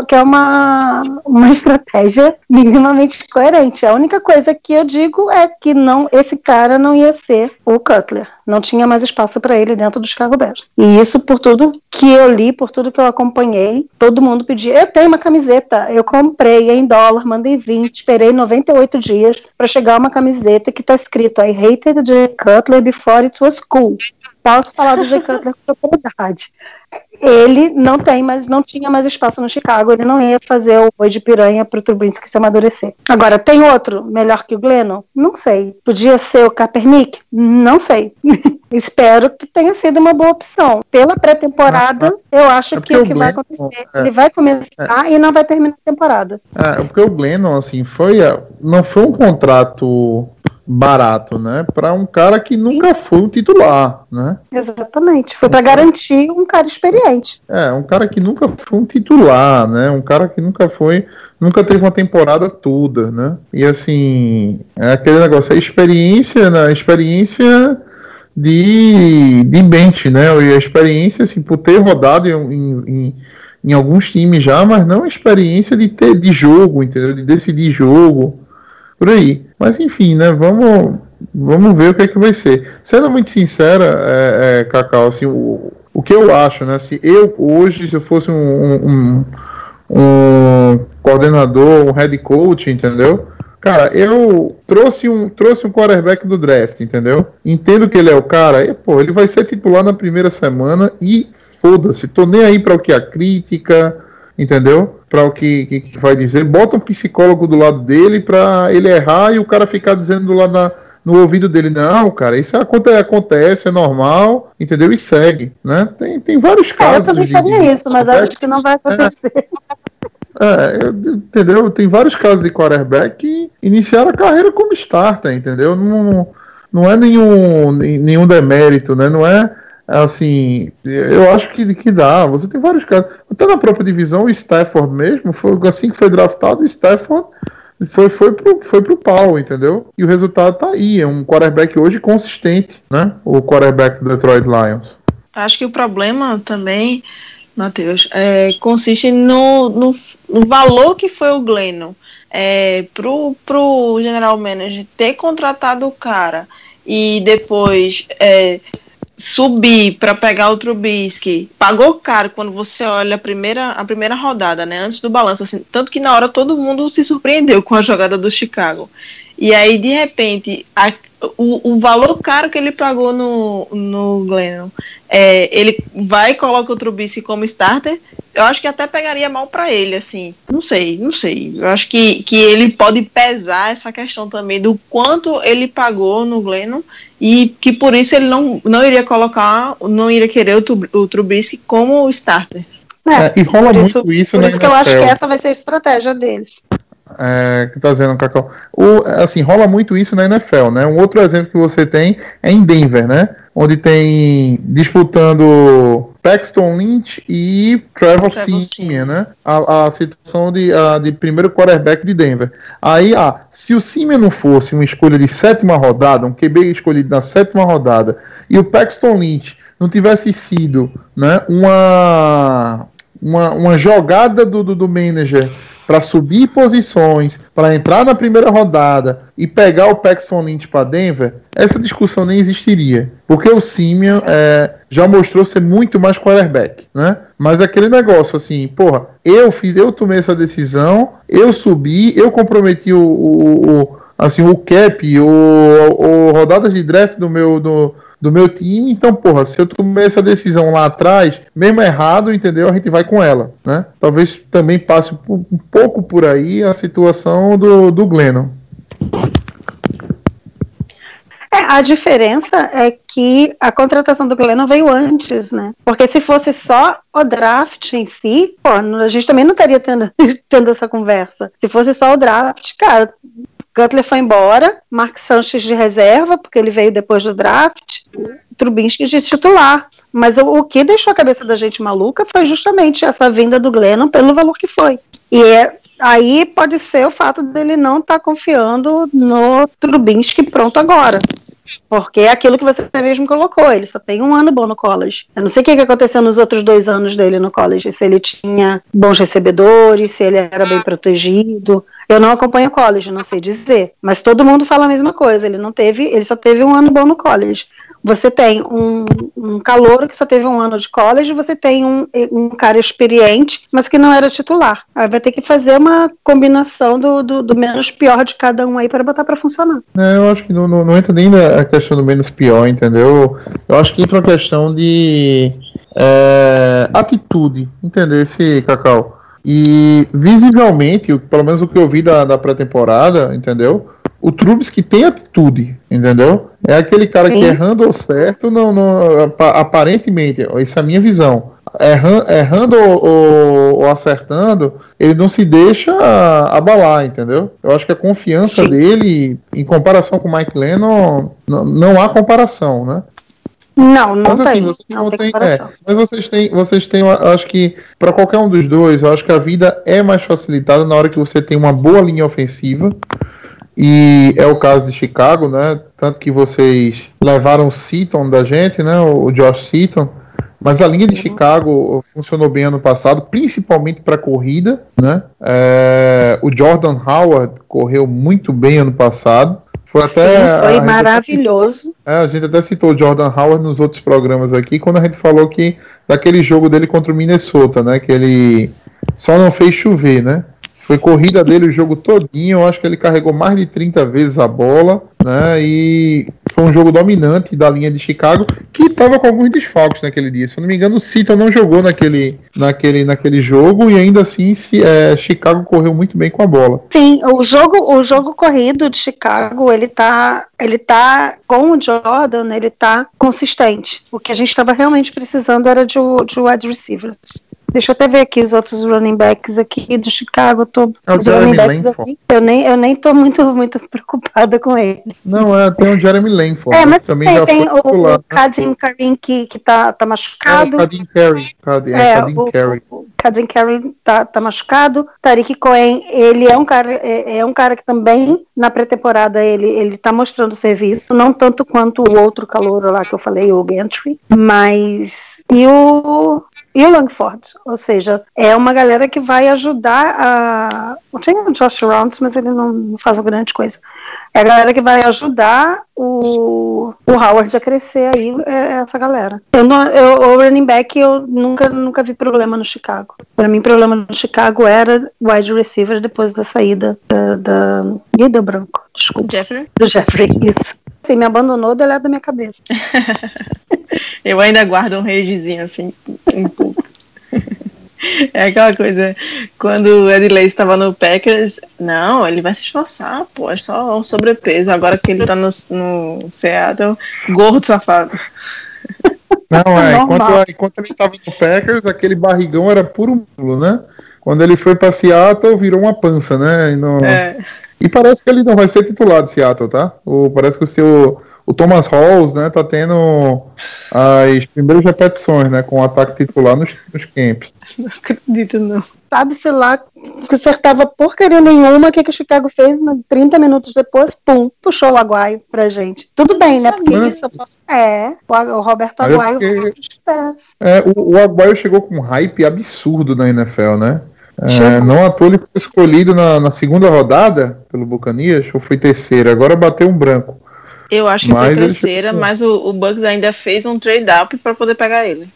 que é uma, uma estratégia minimamente coerente. A única coisa que eu digo é que não, esse cara não ia ser o Cutler. Não tinha mais espaço para ele dentro do Chicago Bears. E isso por tudo que eu li, por tudo que eu acompanhei, todo mundo pedia. Eu tenho uma camiseta, eu comprei em dólar, mandei 20, esperei 98 dias para chegar uma camiseta que está escrito I hated the Cutler before it was cool posso falar do Jay Cutler com propriedade. Ele não tem, mas não tinha mais espaço no Chicago. Ele não ia fazer o boi de piranha pro Trubinsky se amadurecer. Agora, tem outro melhor que o Glennon? Não sei. Podia ser o Kaepernick? Não sei. Espero que tenha sido uma boa opção. Pela pré-temporada, eu acho é que o que vai acontecer, é, ele vai começar é, e não vai terminar a temporada. É, porque o Glennon, assim, foi, não foi um contrato barato, né? Para um cara que nunca foi um titular, né? Exatamente. Foi para garantir um cara experiente. É, um cara que nunca foi um titular, né? Um cara que nunca foi, nunca teve uma temporada toda, né? E assim, é aquele negócio, a experiência, né? A experiência de, de bench, né? E a experiência, assim, por ter rodado em, em, em alguns times já, mas não a experiência de ter de jogo, entendeu? De decidir jogo por aí. Mas enfim, né? Vamos, vamos ver o que é que vai ser. Sendo muito sincera, é, é, Cacau, assim, o, o que eu acho, né? Se eu hoje, se eu fosse um, um, um coordenador, um head coach, entendeu? Cara, eu trouxe um, trouxe um quarterback do draft, entendeu? Entendo que ele é o cara, e, pô, ele vai ser titular na primeira semana e foda-se, tô nem aí para o que a crítica, entendeu? Para o que, que, que, vai dizer. Bota um psicólogo do lado dele para ele errar e o cara ficar dizendo lá no ouvido dele, não, cara, isso acontece, acontece, é normal, entendeu? E segue, né? Tem, tem vários casos. É, eu também faria isso, mas acho que não vai acontecer. É, é, entendeu? Tem vários casos de quarterback que iniciaram a carreira como starter, entendeu? Não, não é nenhum, nenhum demérito, né? Não é Assim, eu acho que, que dá. Você tem vários casos. Até na própria divisão, o Stafford mesmo, foi assim que foi draftado, o Stafford foi, foi, pro, foi pro pau, entendeu? E o resultado tá aí. É um quarterback hoje consistente, né? O quarterback do Detroit Lions. Acho que o problema também, Matheus, é, consiste no, no, no valor que foi o Glennon. É, pro, pro general manager ter contratado o cara e depois é, subir para pegar o Trubisky, pagou caro quando você olha a primeira, a primeira rodada, né, antes do balanço, assim, tanto que na hora todo mundo se surpreendeu com a jogada do Chicago. E aí, de repente, a, o, o valor caro que ele pagou no, no Glennon, é, ele vai e coloca o Trubisky como starter, eu acho que até pegaria mal para ele, assim. Não sei, não sei. Eu acho que, que ele pode pesar essa questão também do quanto ele pagou no Glennon e que por isso ele não, não iria colocar, não iria querer o, o Trubisky como starter. É, É, e rola por muito isso, isso por na isso que eu acho que essa vai ser a estratégia deles. É, que tá dizendo, Cacau. O, assim, rola muito isso na NFL, né? Um outro exemplo que você tem é em Denver, né? Onde tem disputando Paxton Lynch e Trevor Trevor Simeon, né? A, a situação de, a, de primeiro quarterback de Denver. Aí, ah, se o Simeon não fosse uma escolha de sétima rodada, um QB escolhido na sétima rodada, e o Paxton Lynch não tivesse sido, né, uma uma, uma jogada do, do, do manager para subir posições, para entrar na primeira rodada e pegar o Paxton Lynch para Denver, essa discussão nem existiria. Porque o Simeon é, já mostrou ser muito mais quarterback, né? Mas aquele negócio assim, porra, eu fiz, eu tomei essa decisão, eu subi, eu comprometi o, o, o- assim, o cap, o, o rodadas de draft do meu do, do meu time, então, porra, se eu tomei essa decisão lá atrás, mesmo errado, entendeu? A gente vai com ela, né? Talvez também passe um pouco por aí a situação do, do Glennon. É, a diferença é que a contratação do Glennon veio antes, né? Porque se fosse só o draft em si, pô, a gente também não estaria tendo, tendo essa conversa. Se fosse só o draft, cara, Gutler foi embora, Mark Sanchez de reserva, porque ele veio depois do draft, Trubinsky de titular. Mas o, o que deixou a cabeça da gente maluca foi justamente essa vinda do Glennon pelo valor que foi. E é, aí pode ser o fato dele não estar confiando no Trubinsky pronto agora. Porque é aquilo que você mesmo colocou, ele só tem um ano bom no college. Eu não sei o que aconteceu nos outros dois anos dele no college, se ele tinha bons recebedores, se ele era bem protegido. Eu não acompanho college, não sei dizer. Mas todo mundo fala a mesma coisa. Ele não teve, ele só teve um ano bom no college. Você tem um, um calouro que só teve um ano de college, você tem um, um cara experiente, mas que não era titular. Aí vai ter que fazer uma combinação do, do, do menos pior de cada um aí para botar para funcionar. É, eu acho que não, não, não entra nem na questão do menos pior, entendeu? Eu acho que entra uma questão de é, atitude, entendeu? Esse Cacau. E visivelmente, pelo menos o que eu vi da, da pré-temporada, entendeu? O Trubisky tem atitude, entendeu? É aquele cara que Sim. errando ou certo, não, não, apa- aparentemente, essa é a minha visão. Erran- errando ou, ou- ou acertando, ele não se deixa abalar, entendeu? Eu acho que a confiança Sim. dele, em comparação com o Mike Lennon, não, não há comparação, né? Não, não Mas assim, tem. vocês não tem têm. É, mas vocês têm, vocês têm, eu acho que, para qualquer um dos dois, eu acho que a vida é mais facilitada na hora que você tem uma boa linha ofensiva. E é o caso de Chicago, né? Tanto que vocês levaram o Seaton da gente, né? O Josh Seaton. Mas a linha de Chicago funcionou bem ano passado, principalmente para corrida, né? É, o Jordan Howard correu muito bem ano passado. Foi até. Sim, foi maravilhoso. É, a gente até citou o Jordan Howard nos outros programas aqui, quando a gente falou que daquele jogo dele contra o Minnesota, né? Que ele só não fez chover, né? Foi corrida dele o jogo todinho, eu acho que ele carregou mais de 30 vezes a bola, né? E foi um jogo dominante da linha de Chicago, que estava com alguns desfalques naquele dia. Se eu não me engano, o Seaton não jogou naquele, naquele, naquele jogo e ainda assim se, é, Chicago correu muito bem com a bola. Sim, o jogo, o jogo corrido de Chicago, ele tá, ele tá com o Jordan, ele tá consistente. O que a gente estava realmente precisando era de, de wide receivers. Deixa eu até ver aqui os outros running backs aqui do Chicago. Eu tô, É o os Jeremy backs eu, nem- eu nem, tô muito, muito preocupada com ele. Não, é, tem o Jeremy Langford. É, mas também tem, já tem o, titular, o né? Kadim Karim que, que tá, tá É, machucado. Kadim Carey. Kadim, é, É, Kadim o, Carey. o Kadim Carey tá, tá machucado. Tariq Cohen, ele é um cara, é, é um cara que também na pré-temporada ele, ele tá mostrando serviço, não tanto quanto o outro calouro lá que eu falei, o Gantry, mas e o e o Langford, ou seja, é uma galera que vai ajudar a. Tem o Josh Rounds, mas ele não, não faz uma grande coisa. É a galera que vai ajudar o, o Howard a crescer aí, é essa galera. Eu não, eu, o running back eu nunca, nunca vi problema no Chicago. Para mim, problema no Chicago era wide receiver depois da saída da. da... Ih, deu branco, desculpa. Jeffrey? Do Jeffrey, isso. Assim, me abandonou, deleto da minha cabeça. Eu ainda guardo um redezinho assim, um pouco. É aquela coisa, quando o Ed Lace estava no Packers, não, ele vai se esforçar, pô, é só um sobrepeso. Agora que ele tá no, no Seattle, gordo safado. Não, é, enquanto, Normal. enquanto ele estava no Packers, aquele barrigão era puro mulo, né? Quando ele foi para Seattle, virou uma pança, né? Não- É, e parece que ele não vai ser titular de Seattle, tá? O, parece que o seu o Thomas Halls, né, tá tendo as primeiras repetições, né, com o ataque titular nos, nos camps. não acredito não. Sabe-se lá que acertava porcaria nenhuma, o que, que o Chicago fez? Mas 30 minutos depois, pum, puxou o Aguaio pra gente. Tudo bem, né? Porque Sabia. isso eu posso. É, o, Roberto Mas é Aguaio porque- pés. É, o, o Aguayo chegou com um hype absurdo na NFL, né? É, não à toa ele foi escolhido na, na segunda rodada pelo Bucanias, ou foi terceira, agora bateu um branco. Eu acho que Mas foi terceira, chegou- mas o, o Bucks ainda fez um trade-up pra poder pegar ele.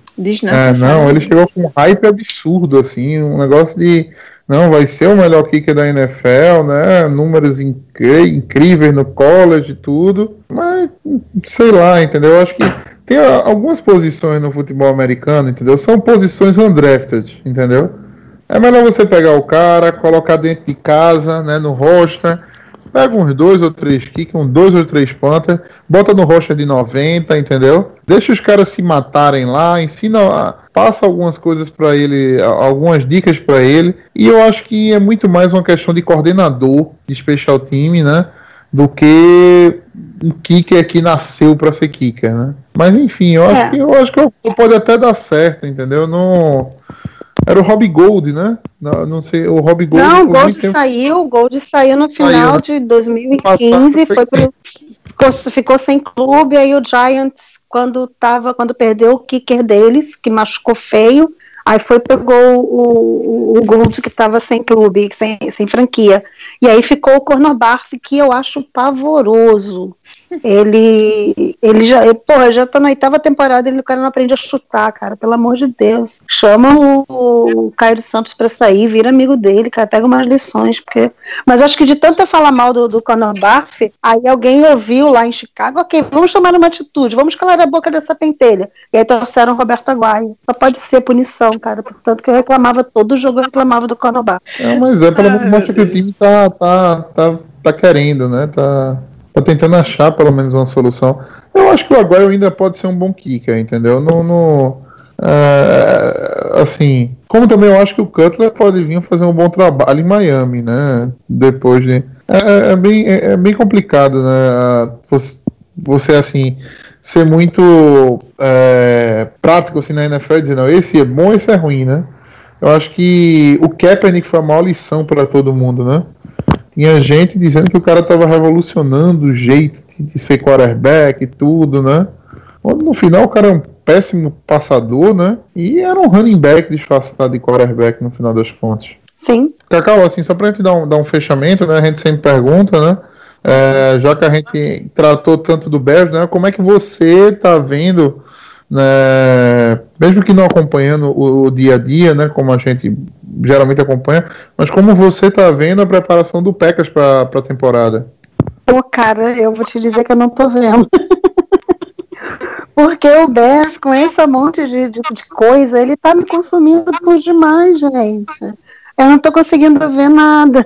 É, não, ele chegou com um hype absurdo, assim, um negócio de. Não, vai ser o melhor kicker da NFL, né? Números incri- incríveis no college e tudo. Mas, sei lá, entendeu? Eu acho que tem algumas posições no futebol americano, entendeu? São posições undrafted, entendeu? É melhor você pegar o cara, colocar dentro de casa, né? No roster. Pega uns dois ou três kick, uns dois ou três Panther, bota no roster de 90, entendeu? Deixa os caras se matarem lá, ensina, a- passa algumas coisas pra ele, algumas dicas pra ele. E eu acho que é muito mais uma questão de coordenador de special team, né? Do que um kicker que nasceu pra ser kicker, né? Mas enfim, eu acho É. que eu acho que pode até dar certo, entendeu? Não era o Rob Gold, né? Não, não sei, o Rob Gold Não, Gold tempo- saiu, o Gold saiu no final né? de 2015, Passado foi pro, ficou, ficou sem clube, aí o Giants, quando tava, quando perdeu o kicker deles, que machucou feio, aí foi pegou o, o, o Gold que tava sem clube, sem, sem franquia. E aí ficou o Cornobarf, que eu acho pavoroso. Ele, ele já, ele, porra, já tá na oitava temporada e o cara não aprende a chutar, cara, pelo amor de Deus. Chama o, o Caio Santos pra sair, vira amigo dele, cara, pega umas lições, porque. Mas acho que de tanto eu falar mal do, do Conor Barf, aí alguém ouviu lá em Chicago, ok, vamos tomar uma atitude, vamos calar a boca dessa pentelha. E aí trouxeram o Roberto Aguaio. Só pode ser punição, cara, portanto que eu reclamava todo jogo, eu reclamava do Conor Barf. É, mas é, pelo menos mostra que o time tá, tá, tá, tá querendo, né? Tá, tá tentando achar pelo menos uma solução. Eu acho que o Aguayo ainda pode ser um bom kicker, entendeu? No, no, é, assim, como também eu acho que o Cutler pode vir fazer um bom trabalho em Miami, né? Depois de. É, é bem, é, é bem complicado, né? Você, você, assim, ser muito é, prático assim, na NFL e dizer, não, esse é bom, esse é ruim, né? Eu acho que o Kaepernick foi a maior lição para todo mundo, né? Tinha gente dizendo que o cara estava revolucionando o jeito de, de ser quarterback e tudo, né? Quando no final o cara é um péssimo passador, né? E era um running back disfarçado de quarterback no final das contas. Sim. Cacau, assim, só pra gente dar um, dar um fechamento, né? A gente sempre pergunta, né? É, já que a gente tratou tanto do Bears, né? Como é que você tá vendo, né? Mesmo que não acompanhando o, o dia a dia, né? Como a gente geralmente acompanha, mas como você tá vendo a preparação do Packers pra, pra temporada? Pô, cara, eu vou te dizer que eu não tô vendo. Porque o Bears, com esse monte de, de, de coisa, ele tá me consumindo por demais, gente. Eu não tô conseguindo ver nada.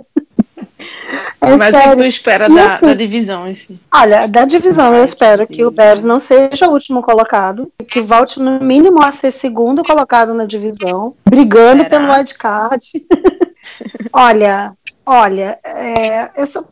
É Mas o que sério. tu espera da, assim, da divisão si? Olha, da divisão eu espero que o. Bears não seja o último colocado, que volte no mínimo a ser segundo colocado na divisão, brigando Será? pelo wildcard. olha, olha, é, eu só,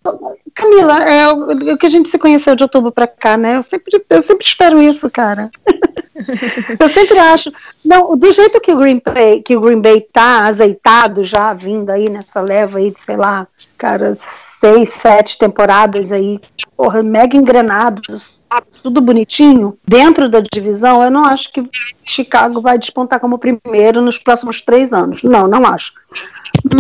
Camila, é o, o que a gente se conheceu de outubro pra cá, né? Eu sempre, eu sempre espero isso, cara. eu sempre acho. Não, do jeito que o Green Bay, que o Green Bay tá azeitado já, vindo aí nessa leva aí de, sei lá, cara, seis, sete temporadas aí, porra, mega engrenados, tudo bonitinho, dentro da divisão, eu não acho que Chicago vai despontar como primeiro nos próximos três anos. Não, não acho.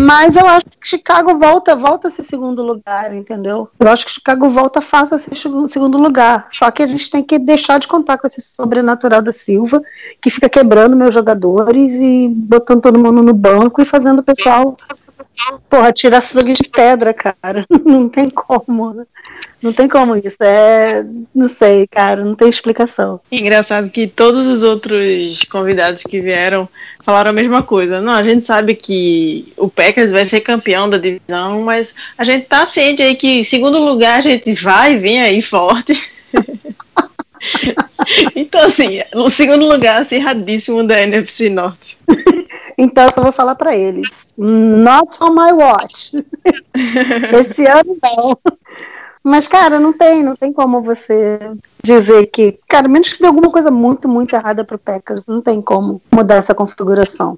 Mas eu acho que Chicago volta, volta a ser segundo lugar, entendeu? Eu acho que Chicago volta fácil a ser segu- segundo lugar. Só que a gente tem que deixar de contar com esse sobrenatural da Silva, que fica quebrando meus jogadores e botando todo mundo no banco e fazendo o pessoal, porra, tirar sangue de pedra, cara. Não tem como. né? Não tem como isso. É. Não sei, cara, não tem explicação. Engraçado que todos os outros convidados que vieram falaram a mesma coisa. Não, a gente sabe que o Packers vai ser campeão da divisão, mas a gente tá ciente aí que, em segundo lugar, a gente vai vir aí forte. então, assim, o segundo lugar acirradíssimo da NFC Norte. Então eu só vou falar pra eles: Not on my watch. Esse ano não. Mas, cara, não tem, não tem como você dizer que, cara, menos que dê alguma coisa muito, muito errada pro Packers, não tem como mudar essa configuração.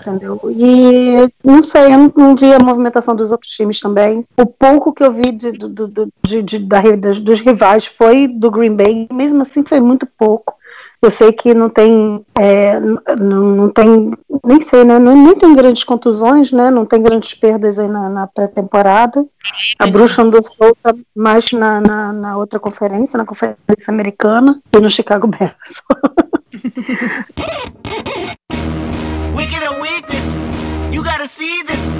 Entendeu? E não sei, eu não, não vi a movimentação dos outros times também. O pouco que eu vi de, do- do- de- de- da- dos rivais foi do Green Bay, mesmo assim foi muito pouco. Eu sei que não tem, é, não, não tem, nem sei, né? não- Nem tem grandes contusões, né? Não tem grandes perdas aí na, na pré-temporada. A bruxa andou solta mais na, na, na outra conferência, na conferência americana, e no Chicago Bears. Wicked and weakness, you gotta see this.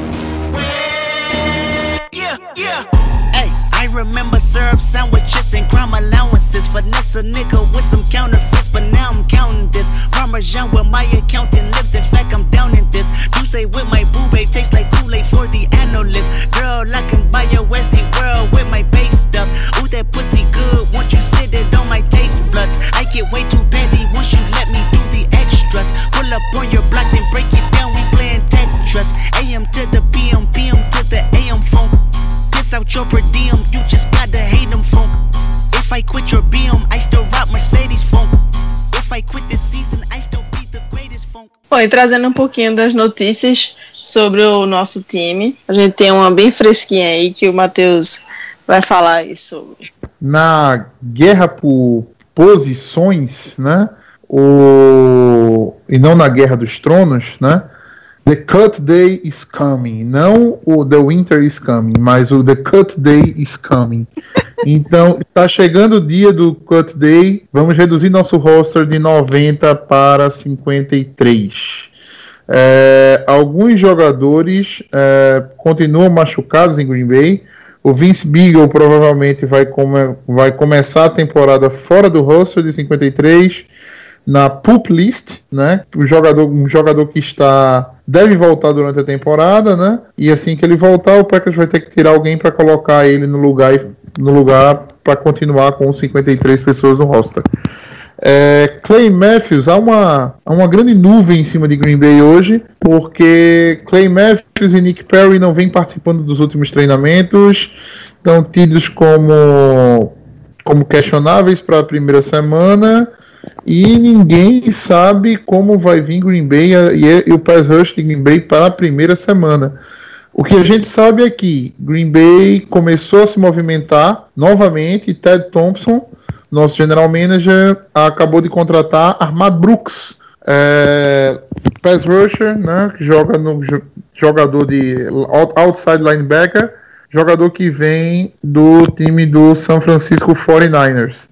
Yeah, yeah. Hey, I remember syrup sandwiches and crime allowances. Finesse a nigga with some counterfeits, but now I'm counting this. Parmesan with my accountant lips, in fact, I'm down in this. You say with my boo babe tastes like Kool-Aid for the analyst. Girl, I can buy your Westy world with my base stuff. Ooh, that pussy good, once you sit it on my taste buds. I get way too petty once you let me do the extras. Pull up on your block, then break it down, we playing Tetris. AM to the PM, PM out your per diem, you just gotta hate them funk. If I quit your BM, I still rock Mercedes funk. If I quit this season, I still be the greatest funk. Bom, e trazendo um pouquinho das notícias sobre o nosso time, a gente tem uma bem fresquinha aí que o Matheus vai falar aí sobre. na guerra por posições, né? O e não na guerra dos tronos, né? The cut day is coming, não o the winter is coming, mas o the cut day is coming. Então, está chegando o dia do cut day. Vamos reduzir nosso roster de 90 para 53. É, alguns jogadores é, continuam machucados em Green Bay. O Vince Beagle provavelmente vai, come- vai começar a temporada fora do roster de 53 na pup list, né? O jogador, um jogador que está deve voltar durante a temporada, né? E assim que ele voltar, o Packers vai ter que tirar alguém para colocar ele no lugar no lugar para continuar com os 53 pessoas no roster. É, Clay Matthews, há uma, há uma grande nuvem em cima de Green Bay hoje, porque Clay Matthews e Nick Perry não vêm participando dos últimos treinamentos, estão tidos como, como questionáveis para a primeira semana, e ninguém sabe como vai vir Green Bay e, o pass rush de Green Bay para a primeira semana. O que a gente sabe é que Green Bay começou a se movimentar novamente Ted Thompson, nosso general manager, acabou de contratar Armad Brooks, é, pass rusher, né, que joga no jo- jogador de out- outside linebacker, jogador que vem do time do San Francisco 49ers.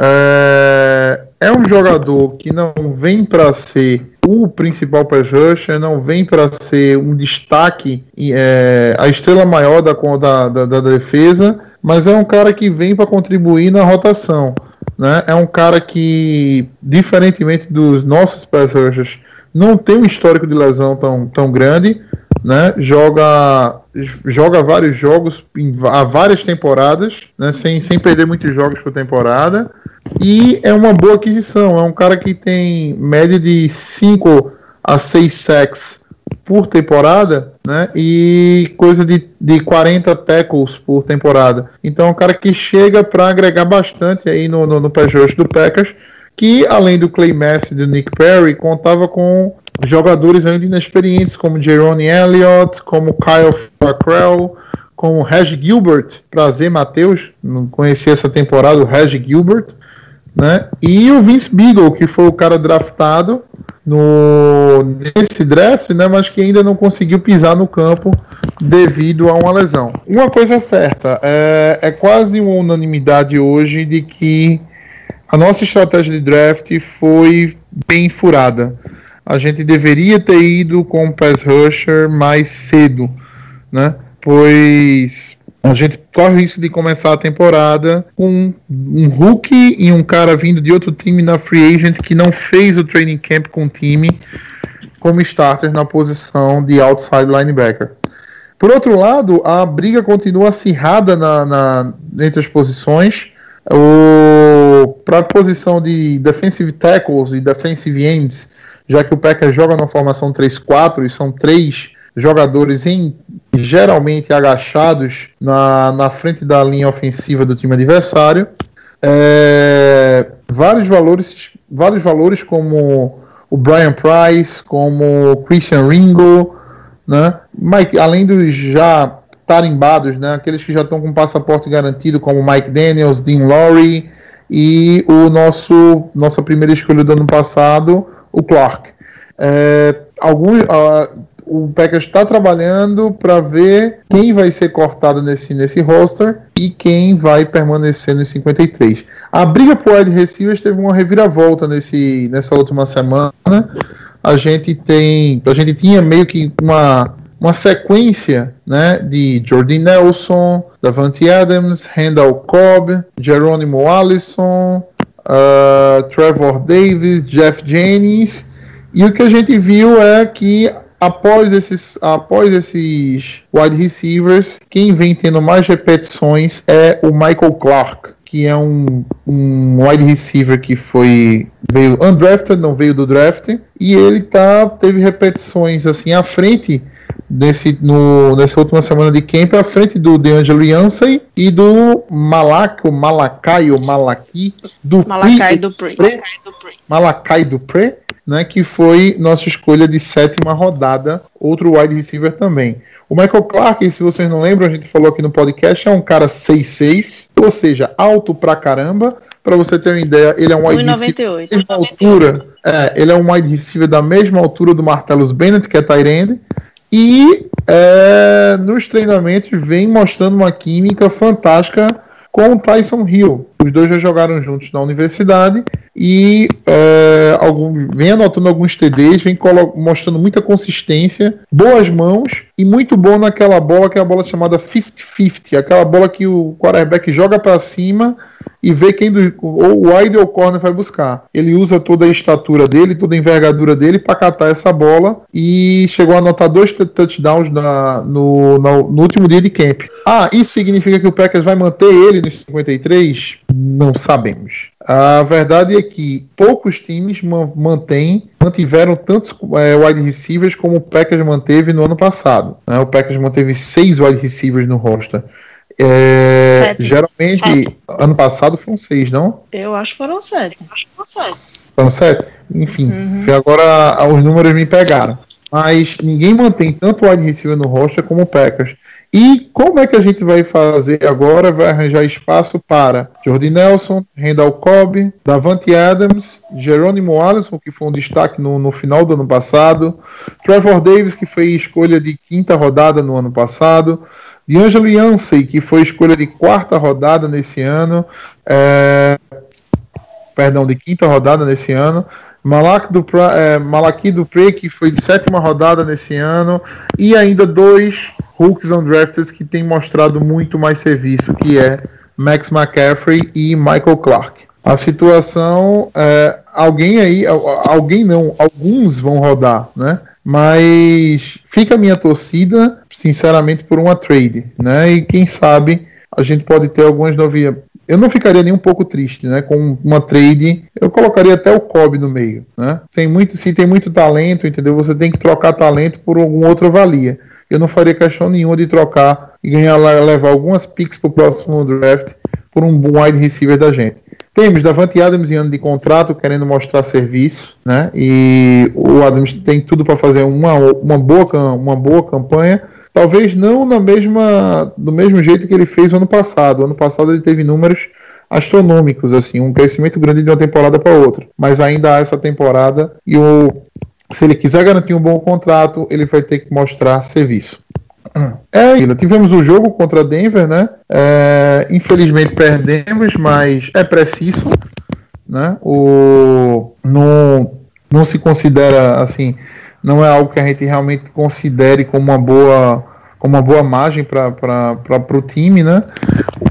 É, é um jogador que não vem para ser o principal pass rusher, não vem para ser um destaque, é, a estrela maior da, da, da, da defesa, mas é um cara que vem para contribuir na rotação. Né? É um cara que, diferentemente dos nossos pass rushers, não tem um histórico de lesão tão, tão grande. Né? Joga joga vários jogos há várias temporadas, né? Sem, sem perder muitos jogos por temporada. E é uma boa aquisição. É um cara que tem média de 5 a 6 sacks por temporada, né? E coisa de, de 40 tackles por temporada. Então é um cara que chega para agregar bastante aí no, no, no do Packers, que além do Clay Messi e do Nick Perry, contava com jogadores ainda inexperientes como Jerome Elliott, como Kyle Fackrell, como Reg Gilbert. Prazer, Matheus, não conhecia essa temporada, o Reg Gilbert. Né? E o Vince Beagle, que foi o cara draftado no nesse draft, né, mas que ainda não conseguiu pisar no campo devido a uma lesão. Uma coisa certa, é, é quase uma unanimidade hoje de que a nossa estratégia de draft foi bem furada. A gente deveria ter ido com o pass rusher mais cedo, né? Pois a gente corre o risco de começar a temporada com um rookie e um cara vindo de outro time na free agent que não fez o training camp com o time como starter na posição de outside linebacker. Por outro lado, a briga continua acirrada na, na entre as posições. Para a posição de defensive tackles e defensive ends, já que o Packers joga na formação 3-4 e são três jogadores em geralmente agachados na, na frente da linha ofensiva do time adversário. É, vários valores, vários valores como o Brian Price, como o Christian Ringo, né? Mike, além dos já tarimbados, né? Aqueles que já estão com passaporte garantido, como Mike Daniels, Dean Lowry e o nosso nossa primeira escolha do ano passado, o Clark. É, alguns, uh, o Packers está trabalhando para ver quem vai ser cortado nesse, nesse roster e quem vai permanecer nos 53. A briga por wide receivers teve uma reviravolta nesse, nessa última semana. A gente tem, a gente tinha meio que uma uma sequência né, de Jordan Nelson, Davante Adams, Randall Cobb, Geronimo Allison, uh, Trevor Davis, Jeff Jennings. E o que a gente viu é que após esses, após esses wide receivers, quem vem tendo mais repetições é o Michael Clark, que é um, um wide receiver que foi veio undrafted, não veio do draft, e ele tá teve repetições assim à frente nesse, no, nessa última semana de camp à frente do DeAngelo Yancey e do Malak, o Malakai, o Malaki do Malakai do Pre. Malakai do Pre né, que foi nossa escolha de sétima rodada, outro wide receiver também. O Michael Clark, se vocês não lembram, a gente falou aqui no podcast, é um cara 6'6", ou seja, alto pra caramba. Para você ter uma ideia, ele é um wide 1,98. receiver da mesma altura. É, ele é um wide receiver da mesma altura do Martellus Bennett, que é Tyrande. E é, nos treinamentos vem mostrando uma química fantástica com o Tyson Hill. Os dois já jogaram juntos na universidade e é, algum, vem anotando alguns TDs, vem mostrando muita consistência, boas mãos e muito bom naquela bola que é a bola chamada 50-50, aquela bola que o quarterback joga para cima e vê quem do, ou o wide ou o corner vai buscar. Ele usa toda a estatura dele, toda a envergadura dele para catar essa bola e chegou a anotar dois touchdowns na, no, no, último dia de camp. Ah, isso significa que o Packers vai manter ele nos 53? Não sabemos. A verdade é que poucos times mantêm, mantiveram tantos é, wide receivers como o Packers manteve no ano passado. Né? O Packers manteve seis wide receivers no roster. É, sete. Geralmente, sete. ano passado foram seis, não? Eu acho que foram sete. Acho que foram sete. Foram sete? Enfim, uhum. agora os números me pegaram. Mas ninguém mantém tanto o wide receiver no roster como o Packers. E como é que a gente vai fazer agora? Vai arranjar espaço para Jordi Nelson, Randall Cobb, Davante Adams, Jerônimo Allison, que foi um destaque no, no final do ano passado, Trevor Davis, que foi escolha de quinta rodada no ano passado, D'Angelo Yancey, que foi escolha de quarta rodada nesse ano, é, perdão, de quinta rodada nesse ano, Do, é, Malaki Dupre, que foi de sétima rodada nesse ano, e ainda dois rookies undrafted que têm mostrado muito mais serviço, que é Max McCaffrey e Michael Clark. A situação, é, alguém aí, alguém não, alguns vão rodar, né? Mas fica a minha torcida, sinceramente, por uma trade, né? E quem sabe a gente pode ter algumas novidades. Eu não ficaria nem um pouco triste, né? Com uma trade, eu colocaria até o Kobe no meio, né? Tem muito, se tem muito talento, entendeu? Você tem que trocar talento por alguma outra valia. Eu não faria questão nenhuma de trocar e ganhar levar algumas picks para o próximo draft por um wide receiver da gente. Temos Davante Adams em ano de contrato, querendo mostrar serviço, né? E o Adams tem tudo para fazer uma, uma, boa, uma boa campanha. Talvez não na mesma, do mesmo jeito que ele fez ano passado. Ano passado ele teve números astronômicos, assim, um crescimento grande de uma temporada para outra. Mas ainda há essa temporada e o, se ele quiser garantir um bom contrato, ele vai ter que mostrar serviço. É, tivemos o jogo contra Denver, né? É, infelizmente perdemos, mas é preciso, né? O não, não se considera assim, não é algo que a gente realmente considere como uma boa como uma boa margem para o time, né?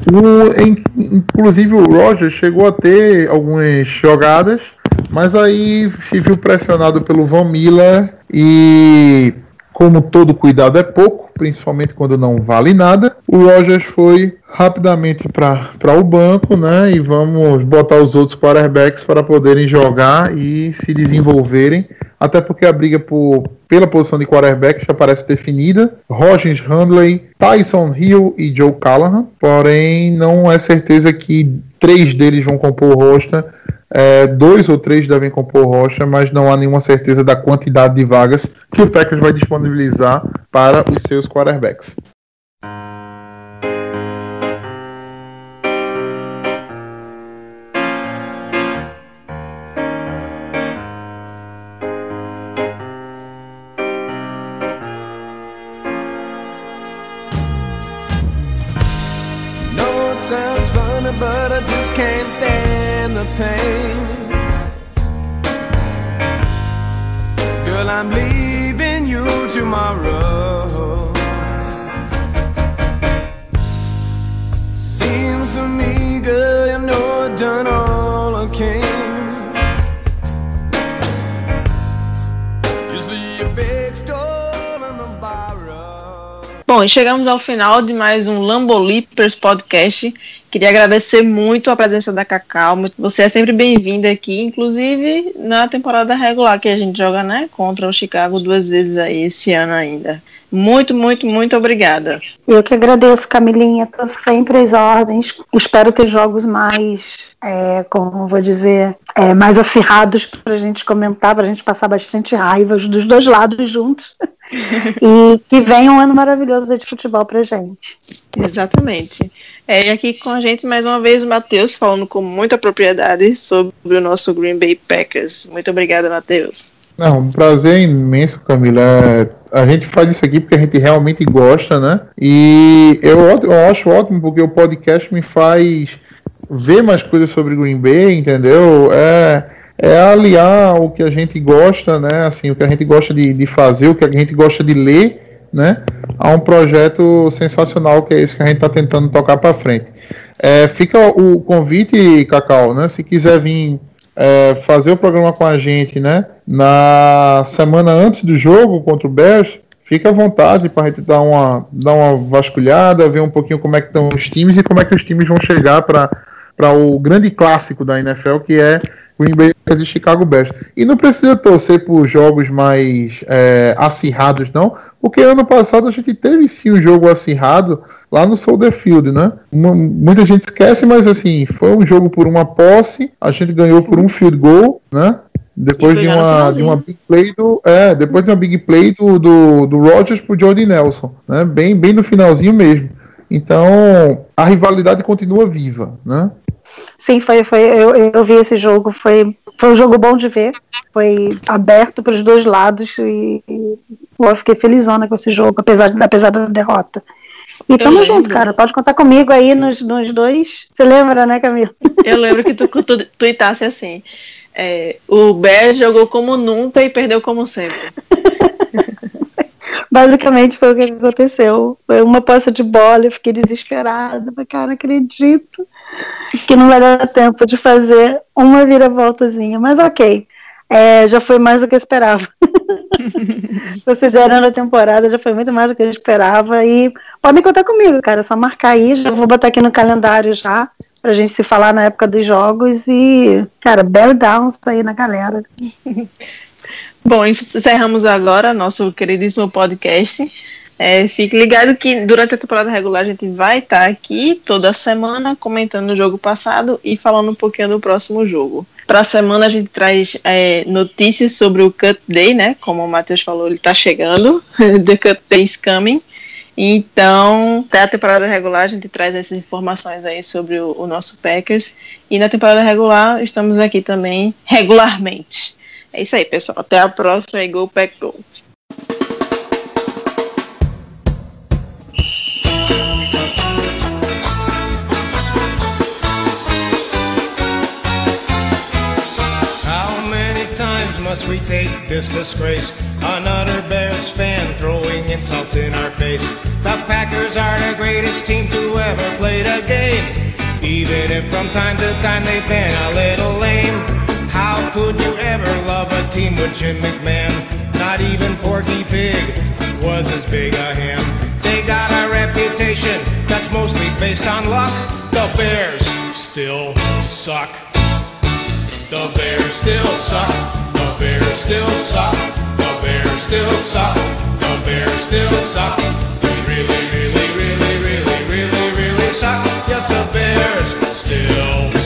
O, inclusive o Roger chegou a ter algumas jogadas, mas aí se viu pressionado pelo Van Miller e como todo cuidado é pouco, principalmente quando não vale nada, o Rogers foi rapidamente para o banco, né? E vamos botar os outros quarterbacks para poderem jogar e se desenvolverem. Até porque a briga por, pela posição de quarterback já parece definida. Rogers Handley, Tyson Hill e Joe Callahan. Porém, não é certeza que três deles vão compor o roster é, dois ou três devem compor rocha, mas não há nenhuma certeza da quantidade de vagas que o Packers vai disponibilizar para os seus quarterbacks. pain. Chegamos ao final de mais um Lambolipers podcast. Queria agradecer muito a presença da Cacau. Você é sempre bem-vinda aqui, inclusive na temporada regular que a gente joga, né, contra o Chicago duas vezes aí esse ano ainda. Muito, muito, muito obrigada. Eu que agradeço, Camilinha. Estou sempre às ordens. Espero ter jogos mais, é, como vou dizer, é, mais acirrados para a gente comentar, para a gente passar bastante raiva dos dois lados juntos. e que venha um ano maravilhoso de futebol pra gente. Exatamente. É, e aqui com a gente mais uma vez o Matheus falando com muita propriedade sobre o nosso Green Bay Packers. Muito obrigada, Matheus. Não, um prazer imenso, Camila. É, a gente faz isso aqui porque a gente realmente gosta, né? E eu, eu acho ótimo porque o podcast me faz ver mais coisas sobre Green Bay, entendeu? É é aliar o que a gente gosta, né? Assim, o que a gente gosta de, de fazer, o que a gente gosta de ler, né? A um projeto sensacional que é esse que a gente está tentando tocar para frente. É, fica o convite, Cacau, né? Se quiser vir é, fazer o programa com a gente, né? Na semana antes do jogo contra o Bears, fica à vontade para a gente dar uma, dar uma vasculhada, ver um pouquinho como é que estão os times e como é que os times vão chegar para o grande clássico da NFL, que é Green Bay de Chicago Bears. E não precisa torcer por jogos mais é, acirrados, não, porque ano passado a gente teve sim um jogo acirrado lá no Soldier Field, né? Uma, muita gente esquece, mas assim, foi um jogo por uma posse, a gente ganhou por um field goal, né? Depois de uma, de uma big play do. É, depois de uma big play do, do, do Rogers pro Jordi Nelson, né? Bem, bem no finalzinho mesmo. Então, a rivalidade continua viva, né? Sim, foi, foi eu, eu vi esse jogo, foi, foi um jogo bom de ver, foi aberto para os dois lados e, e eu fiquei felizona com esse jogo, apesar, apesar da derrota. E tamo junto, cara. Pode contar comigo aí nos, nos dois. Você lembra, né, Camila? Eu lembro que tu, tu tuitasse assim. É, o Bear jogou como nunca e perdeu como sempre. Basicamente foi o que aconteceu. Foi uma posse de bola, eu fiquei desesperada. Cara, não acredito que não vai dar tempo de fazer uma viravoltazinha. Mas ok, é, já foi mais do que eu esperava. Considerando a temporada, já foi muito mais do que eu esperava. E podem contar comigo, cara. É só marcar aí. Já vou botar aqui no calendário já. Pra gente se falar na época dos jogos. E, cara, bear downs aí na galera. Bom, encerramos agora nosso queridíssimo podcast. É, fique ligado que durante a temporada regular a gente vai estar aqui toda semana comentando o jogo passado e falando um pouquinho do próximo jogo. Para a semana a gente traz é, notícias sobre o Cut Day, né? Como o Matheus falou, ele está chegando. The Cut Day is coming. Então, até a temporada regular a gente traz essas informações aí sobre o, o nosso Packers. E na temporada regular estamos aqui também regularmente. É isso aí, pessoal. Até a próxima e Go Pack Go! How many times must we take this disgrace? Another Bears fan throwing insults in our face. The Packers are the greatest team to ever play the game. Even if from time to time they've been a little lame. Could you ever love a team with Jim McMahon? Not even Porky Pig was as big a him. They got a reputation that's mostly based on luck. The Bears still suck. The Bears still suck. The Bears still suck. The Bears still suck. The Bears still suck. They really, really, really, really, really, really suck. Yes, the Bears still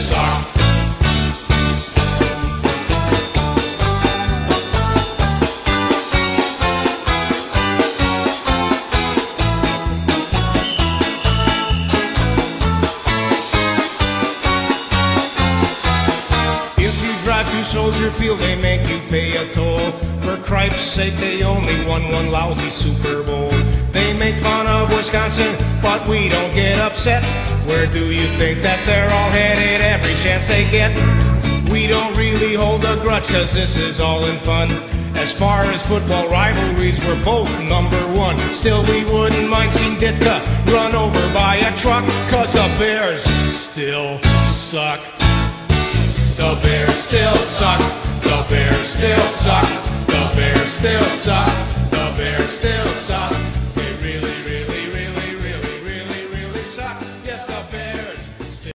Field, they make you pay a toll. For cripe's sake, they only won one lousy Super Bowl. They make fun of Wisconsin, but we don't get upset. Where do you think that they're all headed every chance they get? We don't really hold a grudge, cause this is all in fun. As far as football rivalries, we're both number one. Still, we wouldn't mind seeing Ditka run over by a truck, cause the Bears still suck. The Bears still suck. The Bears still suck. The Bears still suck. The Bears.